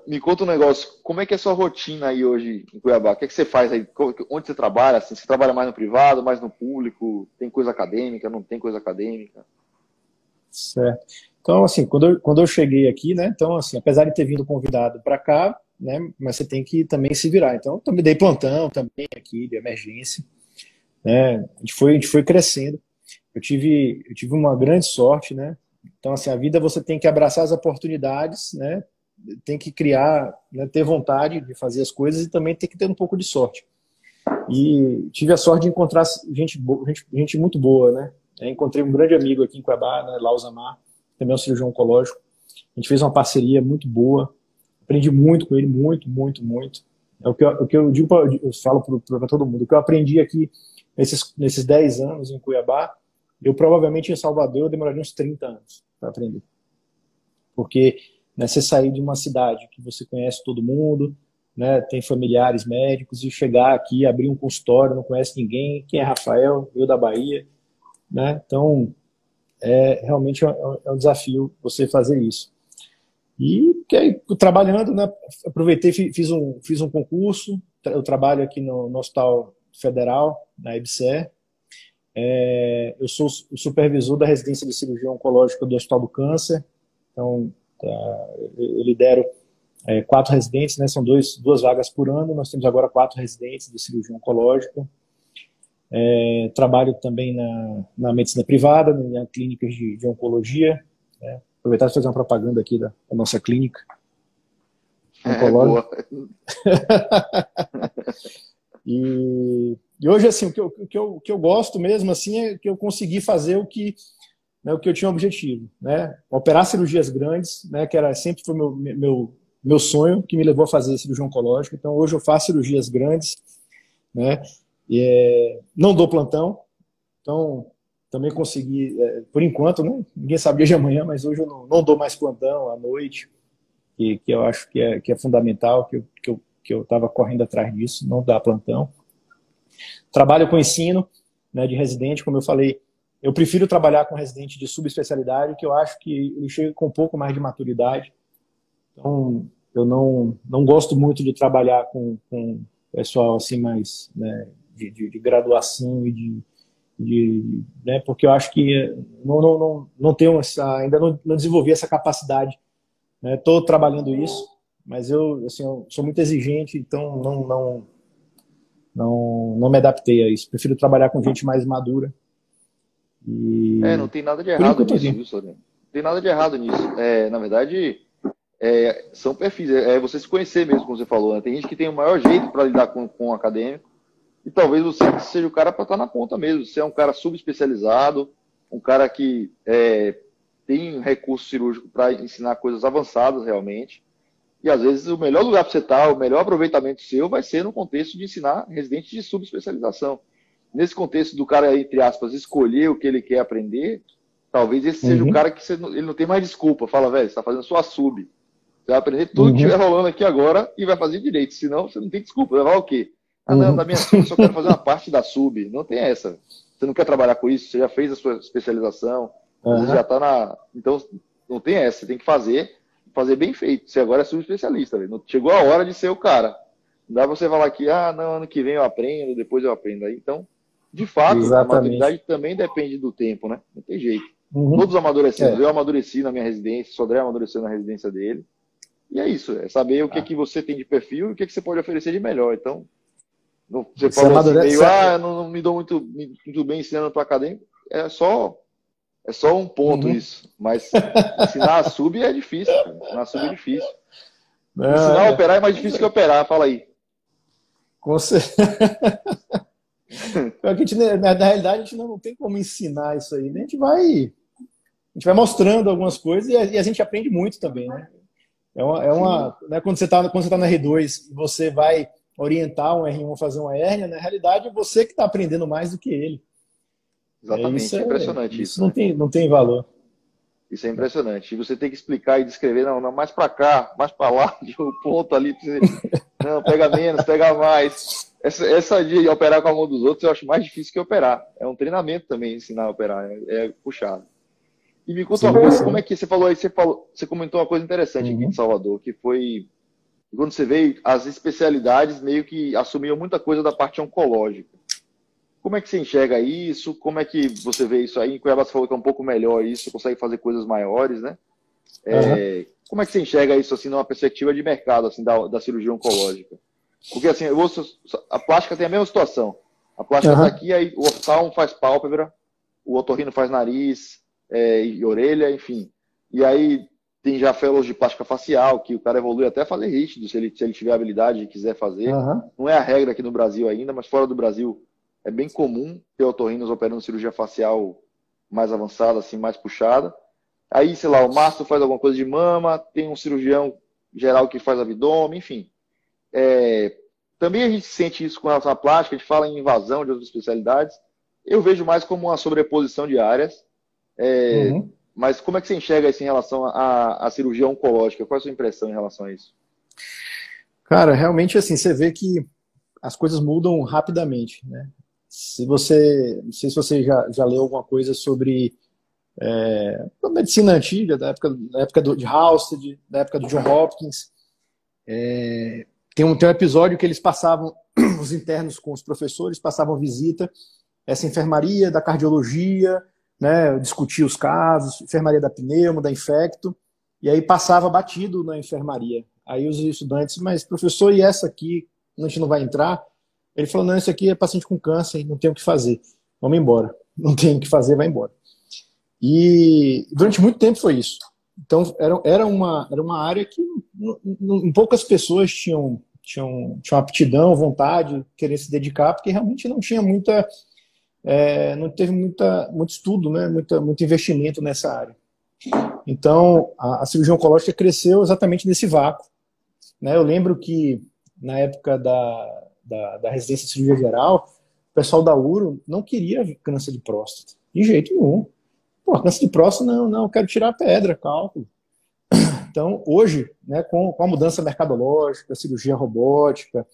me conta um negócio. Como é que é a sua rotina aí hoje em Cuiabá? O que, é que você faz aí? Onde você trabalha? Assim, você trabalha mais no privado, mais no público? Tem coisa acadêmica? Não tem coisa acadêmica? Certo. Então, assim, quando eu, quando eu cheguei aqui, né? Então, assim, apesar de ter vindo convidado para cá, né? Mas você tem que também se virar. Então, também dei plantão também aqui de emergência. Né? A gente foi, a gente foi crescendo. Eu tive, eu tive uma grande sorte, né? Então, assim, a vida você tem que abraçar as oportunidades, né? Tem que criar, né, ter vontade de fazer as coisas e também tem que ter um pouco de sorte. E tive a sorte de encontrar gente, gente, gente muito boa, né? Eu encontrei um grande amigo aqui em Cuiabá, né, Lauzamar, também é um cirurgião oncológico. A gente fez uma parceria muito boa, aprendi muito com ele, muito, muito, muito. É o que eu, o que eu digo, pra, eu falo para todo mundo, o que eu aprendi aqui nesses, nesses 10 anos em Cuiabá, eu provavelmente em Salvador eu demoraria uns 30 anos para aprender. Porque né, você sair de uma cidade que você conhece todo mundo, né, tem familiares médicos, e chegar aqui, abrir um consultório, não conhece ninguém, quem é Rafael, eu da Bahia, né, então é realmente é, é um desafio você fazer isso. E aí, trabalhando, né, aproveitei, fiz um, fiz um concurso, eu trabalho aqui no, no Hospital Federal, na EBSER, é, eu sou o supervisor da residência de cirurgia oncológica do Hospital do Câncer, então Tá? Eu lidero é, quatro residentes, né? São dois, duas vagas por ano. Nós temos agora quatro residentes de cirurgia oncológica. É, trabalho também na, na medicina privada, na clínicas de, de oncologia. Né? Aproveitar e fazer uma propaganda aqui da, da nossa clínica é, oncológica. É, (laughs) e, e, hoje, assim, o que, eu, o, que eu, o que eu gosto mesmo assim, é que eu consegui fazer o que né, o que eu tinha um objetivo, né, operar cirurgias grandes, né, que era sempre foi meu, meu, meu sonho que me levou a fazer cirurgia oncológica. Então hoje eu faço cirurgias grandes, né, e, é, não dou plantão, Então, também consegui, é, por enquanto, né? Ninguém sabia de amanhã, mas hoje eu não, não dou mais plantão à noite, que, que eu acho que é, que é fundamental, que eu, que eu que eu estava correndo atrás disso, não dá plantão. Trabalho com ensino né, de residente, como eu falei, eu prefiro trabalhar com residente de subespecialidade, que eu acho que ele chega com um pouco mais de maturidade. Então, eu não, não gosto muito de trabalhar com, com pessoal assim mais né, de, de, de, graduação e de, de né, porque eu acho que não, não, não, não tenho essa, ainda não, não desenvolvi essa capacidade. Estou né, trabalhando isso, mas eu, assim, eu sou muito exigente, então não, não, não, não me adaptei a isso. Prefiro trabalhar com gente mais madura. E... É, não tem nada de errado nisso, viu, Sorino? Não tem nada de errado nisso. É, na verdade, é, são perfis. É, é, você se conhecer mesmo, como você falou. Né? Tem gente que tem o maior jeito para lidar com, com o acadêmico. E talvez você seja o cara para estar na ponta mesmo. Você é um cara subespecializado, um cara que é, tem recurso cirúrgico para ensinar coisas avançadas realmente. E às vezes o melhor lugar para você estar, o melhor aproveitamento seu vai ser no contexto de ensinar residentes de subespecialização. Nesse contexto do cara, entre aspas, escolher o que ele quer aprender, talvez esse uhum. seja o uhum. cara que você, ele não tem mais desculpa. Fala, velho, você está fazendo sua sub. Você vai aprender tudo uhum. que estiver rolando aqui agora e vai fazer direito. Senão, você não tem desculpa. Vai falar o quê? Ah, não, uhum. da minha sub eu só quero fazer uma parte da sub. Não tem essa. Você não quer trabalhar com isso, você já fez a sua especialização, você já está na. Então, não tem essa. Você tem que fazer fazer bem feito. Você agora é subespecialista, velho. Chegou a hora de ser o cara. Não dá pra você falar que, ah, não, ano que vem eu aprendo, depois eu aprendo. Aí, então, de fato, Exatamente. a maturidade também depende do tempo, né? Não tem jeito. Uhum. Todos amadurecemos. É. Eu amadureci na minha residência, o Sodré amadureceu na residência dele. E é isso, é saber o que, ah. que você tem de perfil e o que, que você pode oferecer de melhor. Então, você, você falou assim, meio, ah, não, não me dou muito, muito bem ensinando para acadêmico. É só é só um ponto uhum. isso. Mas ensinar a sub é difícil. Cara. Ensinar a sub é difícil. Não, ensinar é... a operar é mais difícil que operar. Fala aí. Com certeza. (laughs) na realidade, a gente não, tem como ensinar isso aí. Né? A gente vai, a gente vai mostrando algumas coisas e a, e a gente aprende muito também, né? É uma, é uma né, quando você está quando você tá na R2 você vai orientar um R1 a fazer uma hérnia, na realidade é você que está aprendendo mais do que ele. Exatamente, é, isso é, impressionante isso. isso não, né? tem, não tem valor. Isso é impressionante. E você tem que explicar e descrever, não, não mais para cá, mais para lá, (laughs) de um ponto ali. Não, pega menos, pega mais. Essa, essa de operar com a mão dos outros eu acho mais difícil que operar. É um treinamento também ensinar a operar, é, é puxado. E me conta uma coisa, como é que você falou aí, você, falou, você comentou uma coisa interessante uhum. aqui em Salvador, que foi quando você veio, as especialidades meio que assumiam muita coisa da parte oncológica. Como é que você enxerga isso? Como é que você vê isso aí? Em Cuiabá você falou que é um pouco melhor isso, consegue fazer coisas maiores, né? É, uhum. Como é que você enxerga isso assim numa perspectiva de mercado assim da, da cirurgia oncológica? Porque assim, eu, a plástica tem a mesma situação. A plástica está uhum. aqui, aí o oftalmo faz pálpebra, o otorrino faz nariz é, e orelha, enfim. E aí tem já fellows de plástica facial, que o cara evolui até fazer rígido, se ele, se ele tiver habilidade e quiser fazer. Uhum. Não é a regra aqui no Brasil ainda, mas fora do Brasil é bem comum ter otorrinos operando cirurgia facial mais avançada, assim, mais puxada. Aí, sei lá, o mastro faz alguma coisa de mama, tem um cirurgião geral que faz abdômen, enfim. É, também a gente sente isso com relação à plástica, a gente fala em invasão de outras especialidades. Eu vejo mais como uma sobreposição de áreas. É, uhum. Mas como é que você enxerga isso em relação à, à cirurgia oncológica? Qual é a sua impressão em relação a isso? Cara, realmente assim, você vê que as coisas mudam rapidamente, né? Se você, não sei se você já, já leu alguma coisa sobre é, a medicina antiga, da época, da época do, de Halsted, da época do John Hopkins. É, tem, um, tem um episódio que eles passavam, (clears throat) os internos com os professores passavam visita, essa enfermaria da cardiologia, né, discutia os casos, enfermaria da pneumo, da infecto, e aí passava batido na enfermaria. Aí os estudantes, mas professor, e essa aqui, a gente não vai entrar? Ele falou: não, isso aqui é paciente com câncer, não tem o que fazer. Vamos embora. (laughs) Não tem o que fazer, vai embora. E durante muito tempo foi isso. Então, era, era, uma, era uma área que poucas pessoas tinham, tinham, tinham aptidão, vontade, querer se dedicar, porque realmente não tinha muita. É, não teve muita, muito estudo, né, muita, muito investimento nessa área. Então, a, a cirurgia oncológica cresceu exatamente nesse vácuo. Né? Eu lembro que, na época da, da, da residência de cirurgia geral, pessoal da URO não queria câncer de próstata, de jeito nenhum. Pô, câncer de próstata, não, não, quero tirar a pedra, cálculo. (coughs) Então, hoje, né, com, com a mudança mercadológica, cirurgia robótica,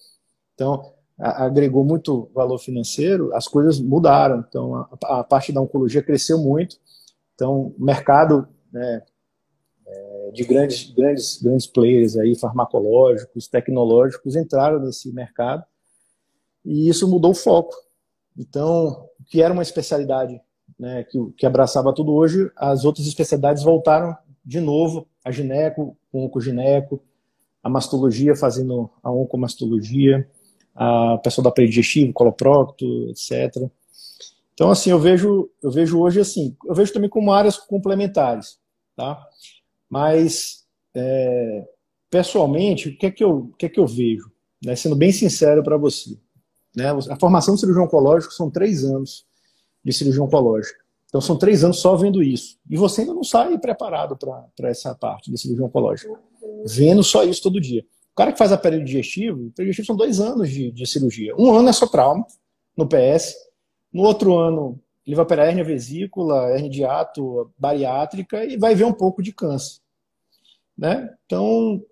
então, a, agregou muito valor financeiro, as coisas mudaram. Então, a, a, parte da oncologia cresceu muito. Então, o mercado né, é, de grandes, grandes, grandes players aí, farmacológicos, tecnológicos, entraram nesse mercado e isso mudou o foco. Então, o que era uma especialidade né, que, que abraçava tudo hoje, as outras especialidades voltaram de novo, a gineco, com oncogineco, a mastologia fazendo a oncomastologia, a pessoal da aparelho digestivo, coloprocto, etc. Então, assim, eu vejo, eu vejo hoje assim, eu vejo também como áreas complementares, tá? Mas, é, pessoalmente, o que é que eu, o que é que eu vejo? Né? Sendo bem sincero para você. Né? A formação de cirurgião oncológico são três anos de cirurgia oncológica. Então são três anos só vendo isso. E você ainda não sai preparado para essa parte de cirurgia oncológica. Vendo só isso todo dia. O cara que faz aparelho digestivo, o digestivo são dois anos de, de cirurgia. Um ano é só trauma, no PS. No outro ano, ele vai operar hernia vesícula, hernia de ato, bariátrica e vai ver um pouco de câncer. Né? Então,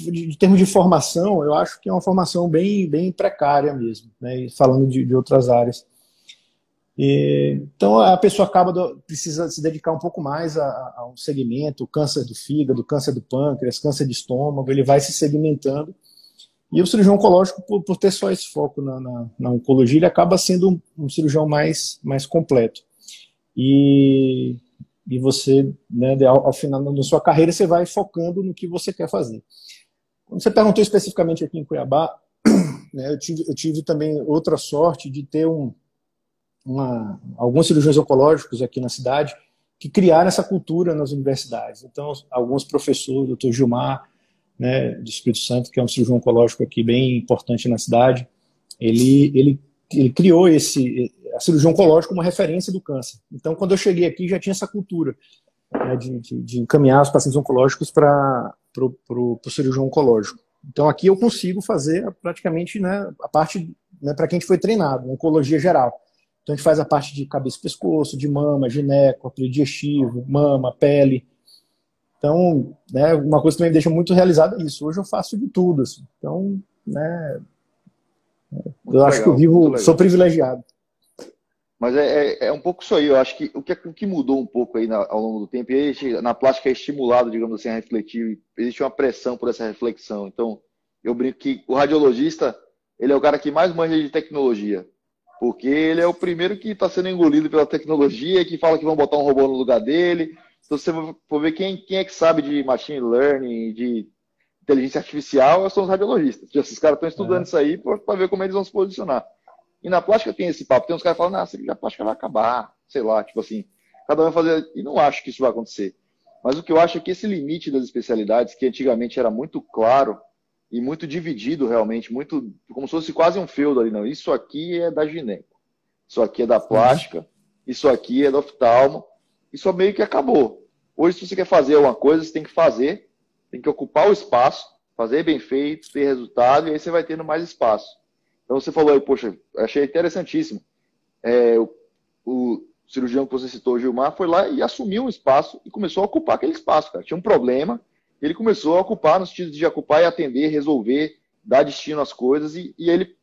de termos de formação, eu acho que é uma formação bem, bem precária mesmo, né? falando de, de outras áreas. E, então a pessoa acaba do, precisa se dedicar um pouco mais a, a, um segmento, câncer do fígado, câncer do pâncreas, câncer de estômago, ele vai se segmentando. E o cirurgião oncológico, por, por ter só esse foco na, na, na, oncologia, ele acaba sendo um, um cirurgião mais, mais completo. E e você, né, ao, ao, final da sua carreira, você vai focando no que você quer fazer. Quando você perguntou especificamente aqui em Cuiabá, (clears throat) né, eu, tive, eu tive também outra sorte de ter um, uma, alguns cirurgiões oncológicos aqui na cidade que criaram essa cultura nas universidades. Então, alguns professores, doutor Gilmar, né, do Espírito Santo, que é um cirurgião oncológico aqui bem importante na cidade, ele, ele, ele criou esse, a cirurgia oncológica como referência do câncer. Então, quando eu cheguei aqui, já tinha essa cultura né, de, de, de, encaminhar os pacientes oncológicos para o cirurgião oncológico. Então, aqui eu consigo fazer praticamente né, a parte né, para quem a gente foi treinado, oncologia geral. Então, a gente faz a parte de cabeça e pescoço, de mama, gineco, aparelho digestivo, mama, pele. Então, né, uma coisa que também me deixa muito realizado é isso. Hoje eu faço de tudo. Assim. Então, né, eu legal, acho que eu vivo, sou privilegiado. Mas é, é, é, um pouco isso aí. Eu acho que o que, o que mudou um pouco aí na, ao longo do tempo, e na plástica é estimulado, digamos assim, a refletir. Existe uma pressão por essa reflexão. Então, eu brinco que o radiologista, ele é o cara que mais manja de tecnologia. Porque ele é o primeiro que está sendo engolido pela tecnologia, que fala que vão botar um robô no lugar dele. Então, se você for ver quem, quem é que sabe de machine learning, de inteligência artificial, são os radiologistas. Esses caras estão estudando é. isso aí para ver como eles vão se posicionar. E na plástica tem esse papo. Tem uns caras falando, ah, a plástica vai acabar, sei lá, tipo assim. Cada um vai fazer. E não acho que isso vai acontecer. Mas o que eu acho é que esse limite das especialidades, que antigamente era muito claro e muito dividido realmente, muito como se fosse quase um feudo ali, não. Isso aqui é da gineco, isso aqui é da plástica, isso aqui é do oftalmo. Isso meio que acabou. Hoje, se você quer fazer alguma coisa, você tem que fazer, tem que ocupar o espaço, fazer bem feito, ter resultado, e aí você vai tendo mais espaço. Então você falou aí, poxa, achei interessantíssimo. É, o, o, cirurgião que você citou, Gilmar, foi lá e assumiu um espaço e começou a ocupar aquele espaço, cara. Tinha um problema, ele começou a ocupar no sentido de ocupar e atender, resolver, dar destino às coisas, e, e ele,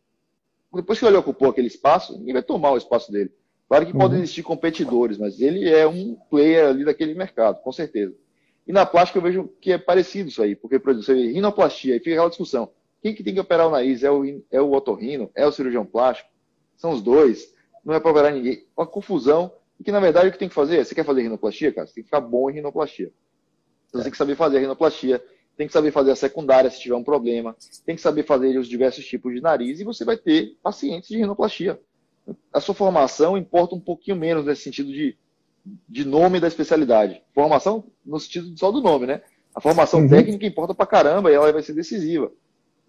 depois que ele ocupou aquele espaço, ninguém vai tomar o espaço dele. Claro que uhum. podem existir competidores, mas ele é um player ali daquele mercado, com certeza. E na plástica eu vejo que é parecido isso aí, porque, por exemplo, você vê rinoplastia, aí fica aquela discussão. Quem que tem que operar o nariz? É o, é o otorrino? É o cirurgião plástico? São os dois. Não é para operar ninguém. Uma confusão. E que, na verdade, o que tem que fazer? Você quer fazer rinoplastia, cara? Você tem que ficar bom em rinoplastia. Então, você tem que saber fazer a rinoplastia. Tem que saber fazer a secundária se tiver um problema. Tem que saber fazer os diversos tipos de nariz. E você vai ter pacientes de rinoplastia. A sua formação importa um pouquinho menos nesse sentido de, de nome da especialidade. Formação no sentido só do nome, né? A formação uhum. técnica importa pra caramba e ela vai ser decisiva.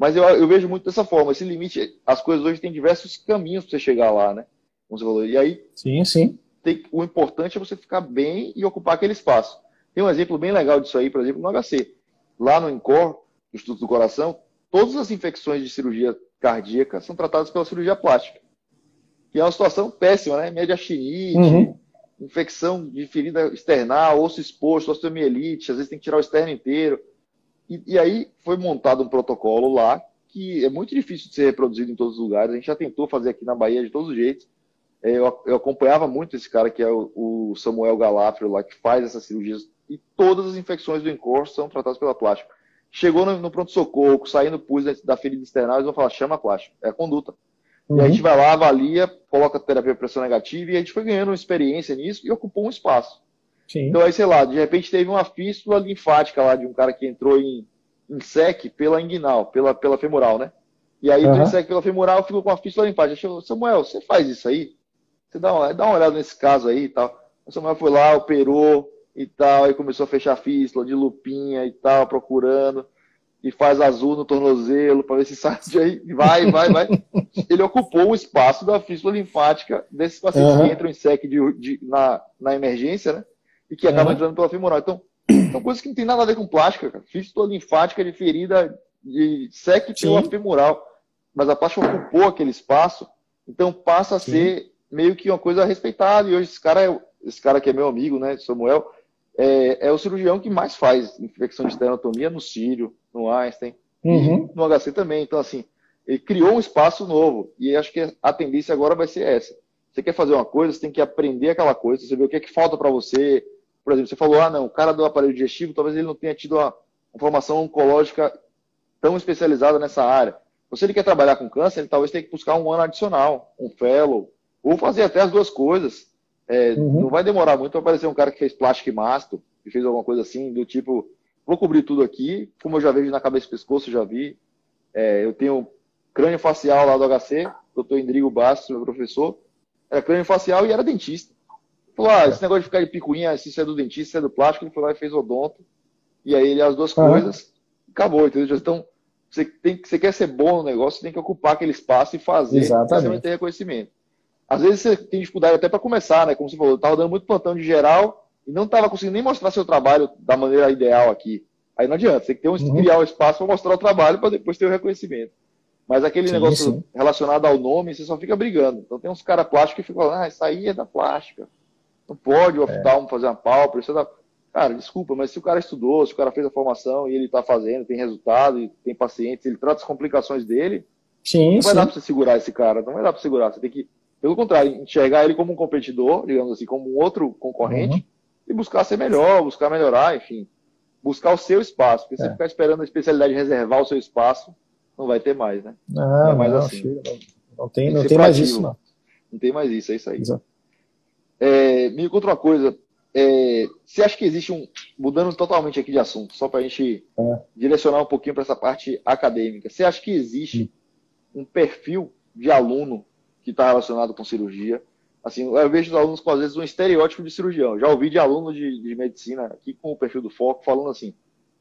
Mas eu, eu vejo muito dessa forma. Esse limite, as coisas hoje têm diversos caminhos para você chegar lá, né? Como você falou. E aí, sim, sim. Tem, o importante é você ficar bem e ocupar aquele espaço. Tem um exemplo bem legal disso aí, por exemplo, no HC. Lá no INCOR, Instituto do Coração, todas as infecções de cirurgia cardíaca são tratadas pela cirurgia plástica. que é uma situação péssima, né? Mediastinite, uhum. infecção de ferida external, osso exposto, osteomielite, às vezes tem que tirar o externo inteiro. E, e, aí foi montado um protocolo lá que é muito difícil de ser reproduzido em todos os lugares. A gente já tentou fazer aqui na Bahia de todos os jeitos. É, eu, eu acompanhava muito esse cara que é o, o Samuel Galafrio lá, que faz essas cirurgias e todas as infecções do encosto são tratadas pela plástica. Chegou no, no pronto-socorro, saindo pus da ferida external, eles vão falar, chama a plástica. É a conduta. Uhum. E a gente vai lá, avalia, coloca a terapia pressão negativa e a gente foi ganhando uma experiência nisso e ocupou um espaço. Sim. Então aí, sei lá, de repente teve uma fístula linfática lá de um cara que entrou em, em SEC pela inguinal, pela, pela femoral, né? E aí, uhum. em SEC pela femoral, ficou com a fístula linfática. Eu Samuel, você faz isso aí? Você dá uma, dá uma olhada nesse caso aí e tal. O Samuel foi lá, operou e tal, aí começou a fechar a fístula de lupinha e tal, procurando e faz azul no tornozelo para ver se sai de aí. Vai, vai, vai. (laughs) Ele ocupou o espaço da fístula linfática desses pacientes uhum. que entram em SEC de, de, na, na emergência, né? E que acabam uhum. entrando pela femoral. Então, (clears throat) são coisas que não tem nada a ver com plástica, cara. Fístula linfática de ferida de SEC pela femoral. Mas a plástica ocupou aquele espaço, então passa a Sim. ser meio que uma coisa respeitada. E hoje esse cara, é, esse cara que é meu amigo, né, Samuel, é, é o cirurgião que mais faz infecção de esternotomia no Sírio, no Einstein, uhum. no HC também. Então, assim, ele criou um espaço novo. E acho que a tendência agora vai ser essa. Você quer fazer uma coisa, você tem que aprender aquela coisa, você vê o que é que falta para você. Por exemplo, você falou, ah, não, o cara do aparelho digestivo, talvez ele não tenha tido uma, uma formação oncológica tão especializada nessa área. Se ele quer trabalhar com câncer, ele talvez tenha que buscar um ano adicional, um fellow, ou fazer até as duas coisas. É, uhum. Não vai demorar muito para aparecer um cara que fez plástico e masto, que fez alguma coisa assim, do tipo, Vou cobrir tudo aqui, como eu já vejo na cabeça e pescoço, já vi. É, eu tenho crânio facial lá do HC, doutor Indrigo Bastos, meu professor. Era crânio facial e era dentista. Falou, ah, esse negócio de ficar de picuinha, se isso é do dentista, se é do plástico, ele foi lá e fez odonto. E aí ele as duas coisas, acabou, entendeu? Então, você, tem, você quer ser bom no negócio, você tem que ocupar aquele espaço e fazer, Exatamente. ter reconhecimento. Às vezes você tem dificuldade até para começar, né? Como você falou, eu estava dando muito plantão de geral, e não estava conseguindo nem mostrar seu trabalho da maneira ideal aqui. Aí não adianta, você tem que ter um, uhum. criar um espaço para mostrar o trabalho para depois ter o reconhecimento. Mas aquele sim, negócio sim. relacionado ao nome, você só fica brigando. Então tem uns caras plásticos que ficam falando, ah, isso aí é da plástica. Não pode o oftalmo é. fazer uma pálpebra, isso é da... Cara, desculpa, mas se o cara estudou, se o cara fez a formação e ele está fazendo, tem resultado, e tem pacientes, ele trata as complicações dele, sim, não vai sim. dar para você segurar esse cara, não vai dar para segurar. Você tem que, pelo contrário, enxergar ele como um competidor, digamos assim, como um outro concorrente, uhum e buscar ser melhor, buscar melhorar, enfim, buscar o seu espaço. Porque é. você ficar esperando a especialidade reservar o seu espaço, não vai ter mais, né? Não, não é mais não, assim. Não, não tem, tem não tem mais isso, não. Não tem mais isso, é isso aí. É, me conta uma coisa. É, você acha que existe um. Mudando totalmente aqui de assunto, só para a gente é. direcionar um pouquinho para essa parte acadêmica. Você acha que existe um perfil de aluno que está relacionado com cirurgia? Assim, eu vejo os alunos com, às vezes, um estereótipo de cirurgião. Já ouvi de aluno de, de medicina, aqui com o perfil do foco, falando assim: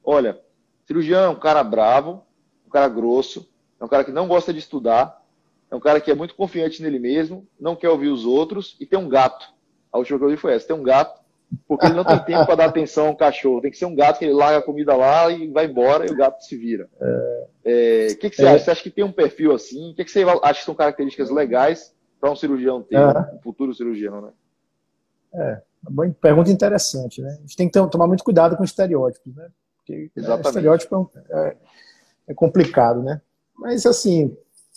olha, cirurgião é um cara bravo, um cara grosso, é um cara que não gosta de estudar, é um cara que é muito confiante nele mesmo, não quer ouvir os outros e tem um gato. A última que eu vi foi essa: tem um gato, porque ele não tem tempo para dar atenção ao cachorro. Tem que ser um gato que ele larga a comida lá e vai embora e o gato se vira. O é... é, que, que, você é... acha? Você acha que tem um perfil assim? O que, que você acha que são características legais para um cirurgião ter, é. um futuro cirurgião, né? É, uma pergunta interessante, né? A gente tem que tomar muito cuidado com estereótipos, né? Porque né, Exatamente. estereótipo é, é, complicado, né? Mas, assim,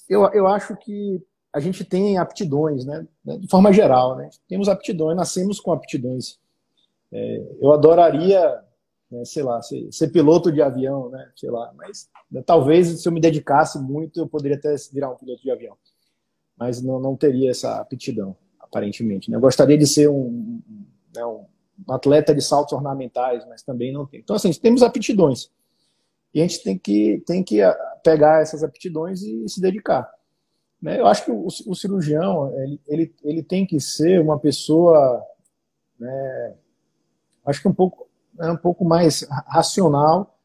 eu, eu acho que a gente tem aptidões, né? De forma geral, né? Temos aptidões, nascemos com aptidões. É, eu adoraria, né, sei lá, ser, ser, piloto de avião, né? Sei lá, mas né, talvez se eu me dedicasse muito, eu poderia até virar um piloto de avião mas não, não teria essa aptidão, aparentemente. Né? Eu gostaria de ser um, né, um, atleta de saltos ornamentais, mas também não tem. Então, assim, temos aptidões. E a gente tem que, tem que ah, pegar essas aptidões e se dedicar. Né? Eu acho que o, o cirurgião, ele, ele, ele tem que ser uma pessoa, né, acho que um pouco, é um pouco mais racional,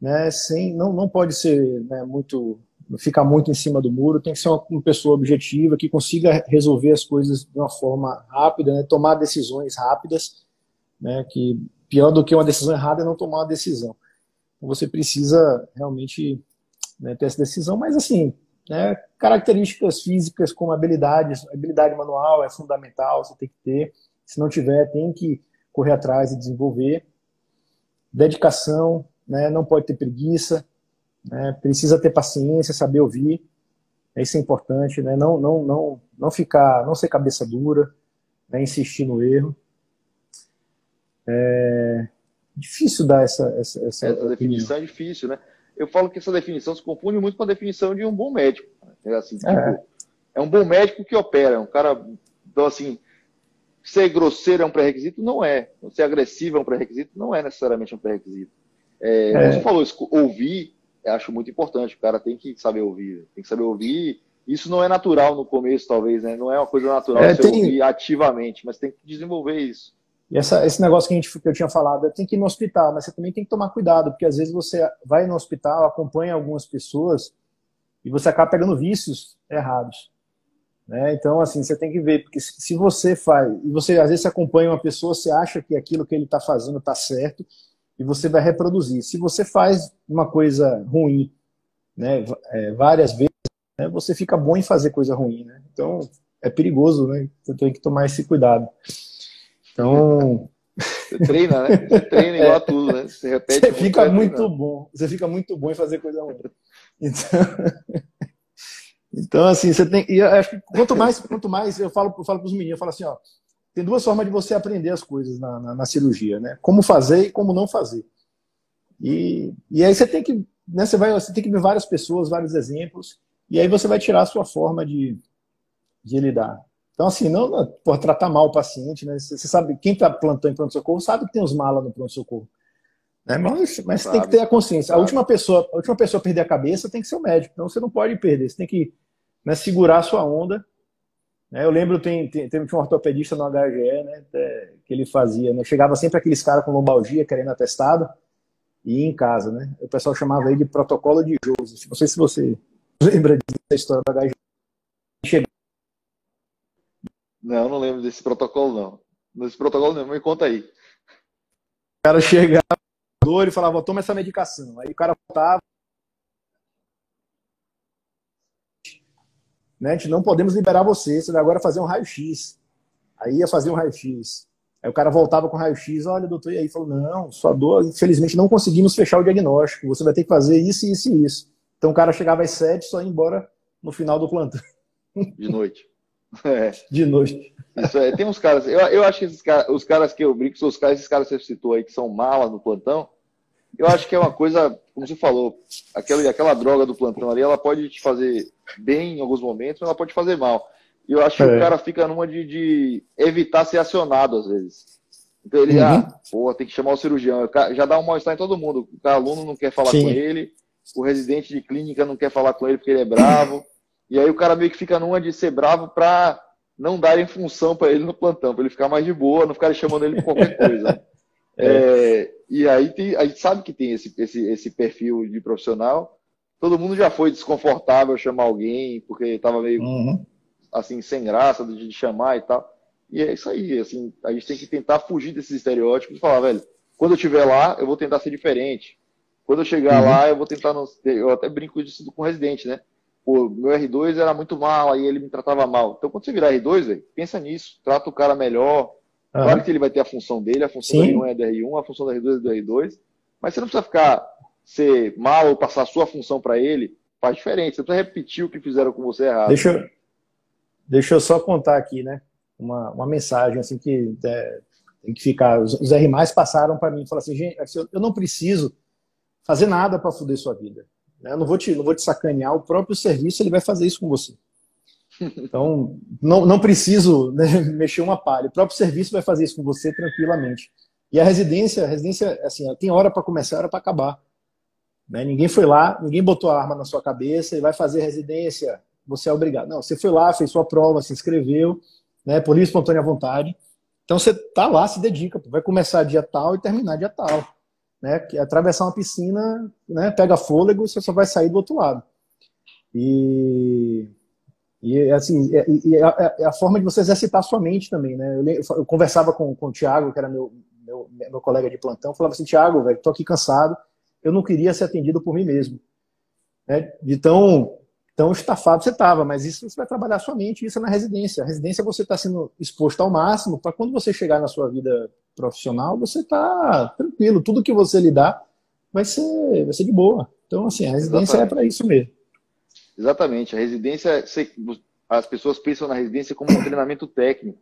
né, sem, não, não pode ser né, muito ficar muito em cima do muro, tem que ser uma, uma, pessoa objetiva que consiga resolver as coisas de uma forma rápida, né, tomar decisões rápidas, né, que pior do que uma decisão errada é não tomar uma decisão. Então você precisa realmente né, ter essa decisão, mas assim, né? características físicas como habilidades, habilidade manual é fundamental, você tem que ter. Se não tiver, tem que correr atrás e desenvolver. Dedicação, né? não pode ter preguiça, né? precisa ter paciência, saber ouvir. Isso é importante, né? não, não, não, não ficar, não ser cabeça dura, né? insistir no erro. É difícil dar essa, essa, essa, essa definição é difícil, né? Eu falo que essa definição se confunde muito com a definição de um bom médico. É, assim, tipo, é. é um bom médico que opera, um cara, então assim, ser grosseiro é um pré-requisito? Não é. Ser agressivo é um pré-requisito? Não é necessariamente um pré-requisito. É, é. Você falou, ouvir, acho muito importante. O cara tem que saber ouvir, tem que saber ouvir. Isso não é natural no começo, talvez, né? Não é uma coisa natural é, você tem... ouvir ativamente, mas tem que desenvolver isso. E essa, esse negócio que, a gente, que eu tinha falado, tem que ir no hospital, mas você também tem que tomar cuidado, porque às vezes você vai no hospital, acompanha algumas pessoas e você acaba pegando vícios errados. Né? Então, assim, você tem que ver, porque se você faz, e você às vezes acompanha uma pessoa, você acha que aquilo que ele está fazendo está certo, e você vai reproduzir. Se você faz uma coisa ruim né, é, várias vezes, né, você fica bom em fazer coisa ruim. Né? Então, é perigoso, né? Você tem que tomar esse cuidado. Então. Você treina, né? Você treina igual é, a tudo, né? Você repete. Você fica muito bom. Você fica muito bom em fazer coisa ruim. Então, (laughs) então assim, você tem. E eu acho que quanto mais, quanto mais eu falo, eu falo para os meninos, eu falo assim, ó, tem duas formas de você aprender as coisas na, na, na, cirurgia, né? Como fazer e como não fazer. E, e aí você tem que, né? Você vai, você tem que ver várias pessoas, vários exemplos, e aí você vai tirar a sua forma de, de lidar. Então, assim, não, não por tratar mal o paciente, né? Você sabe, quem está plantando em pronto-socorro sabe que tem os malas no pronto-socorro. Né? Mas, mas tem que ter a consciência. A última, pessoa, a última pessoa a perder a cabeça tem que ser o médico. Então, você não pode perder. Você tem que né, segurar a sua onda. Né? Eu lembro, tem, tem, um ortopedista no HGE, né, que ele fazia, né? Chegava sempre aqueles caras com lombalgia, querendo atestado, e ia em casa, né? O pessoal chamava ele de protocolo de Joseph. Não sei se você lembra dessa história do HGE. Não, não lembro desse protocolo, não. Desse protocolo não, me conta aí. O cara chegava, e falava, toma essa medicação. Aí o cara voltava. Né, a gente não podemos liberar você, você vai agora fazer um raio-x. Aí ia fazer um raio-x. Aí o cara voltava com raio-x, olha, doutor, e aí falou, não, sua dor, infelizmente não conseguimos fechar o diagnóstico, você vai ter que fazer isso, isso e isso. Então o cara chegava às sete, só ia embora no final do plantão. De noite. É. De noite. Isso é, tem uns caras, eu, eu acho que esses caras, os caras que eu brinco são os caras, esses caras que você citou aí, que são malas no plantão, eu acho que é uma coisa, como você falou, aquela, aquela droga do plantão ali, ela pode te fazer bem em alguns momentos, mas ela pode fazer mal. E eu acho que é. o cara fica numa de, de, evitar ser acionado às vezes. Então ele, uhum. ah, pô, tem que chamar o cirurgião. Já dá um mal-estar em todo mundo. O aluno não quer falar Sim. com ele, o residente de clínica não quer falar com ele porque ele é bravo. E aí o cara meio que fica numa de ser bravo pra não darem função para ele no plantão, para ele ficar mais de boa, não ficarem chamando ele de qualquer coisa. (laughs) é. É, e aí tem, a gente sabe que tem esse, esse, esse perfil de profissional. Todo mundo já foi desconfortável chamar alguém, porque estava meio uhum. assim, sem graça de chamar e tal. E é isso aí, assim, a gente tem que tentar fugir desses estereótipos e falar, velho, quando eu estiver lá, eu vou tentar ser diferente. Quando eu chegar uhum. lá, eu vou tentar. Não, eu até brinco disso com o residente, né? Pô, meu R2 era muito mal, aí ele me tratava mal. Então, quando você virar R2, véio, pensa nisso, trata o cara melhor. Uhum. Claro que ele vai ter a função dele, a função Sim. da R1 é da R1, a função da R2 é do R2, mas você não precisa ficar ser mal ou passar a sua função para ele, faz diferente. Você precisa repetir o que fizeram com você errado. Deixa eu, deixa eu só contar aqui, né? Uma, uma mensagem assim que é, tem que ficar. Os, os R passaram para mim e falaram assim, gente, eu não preciso fazer nada para foder sua vida. Né? Não vou, te, não vou te sacanear, o próprio serviço ele vai fazer isso com você. Então, não, não preciso né, (laughs) mexer uma palha. O próprio serviço vai fazer isso com você tranquilamente. E a residência, a residência, assim, tem hora para começar, hora para acabar. Né? Ninguém foi lá, ninguém botou a arma na sua cabeça e vai fazer residência, você é obrigado. Não, você foi lá, fez sua prova, se inscreveu, né, por livre espontânea vontade. Então você tá lá, se dedica, vai começar dia tal e terminar dia tal né? Que atravessar uma piscina, né? Pega fôlego, você só vai sair do outro lado. E, e assim, e, é, é, a forma de você exercitar a sua mente também, né? Eu, eu conversava com, com o Thiago, que era meu, meu, meu colega de plantão, falava assim, Thiago, velho, tô aqui cansado, eu não queria ser atendido por mim mesmo. Né? De tão Então, estafado você estava, mas isso você vai trabalhar sua mente, isso é na residência. A residência você está sendo exposto ao máximo para quando você chegar na sua vida profissional, você está tranquilo. Tudo que você lidar vai ser, vai ser de boa. Então, assim, a residência Exatamente. é para isso mesmo. Exatamente. A residência, as pessoas pensam na residência como um treinamento técnico.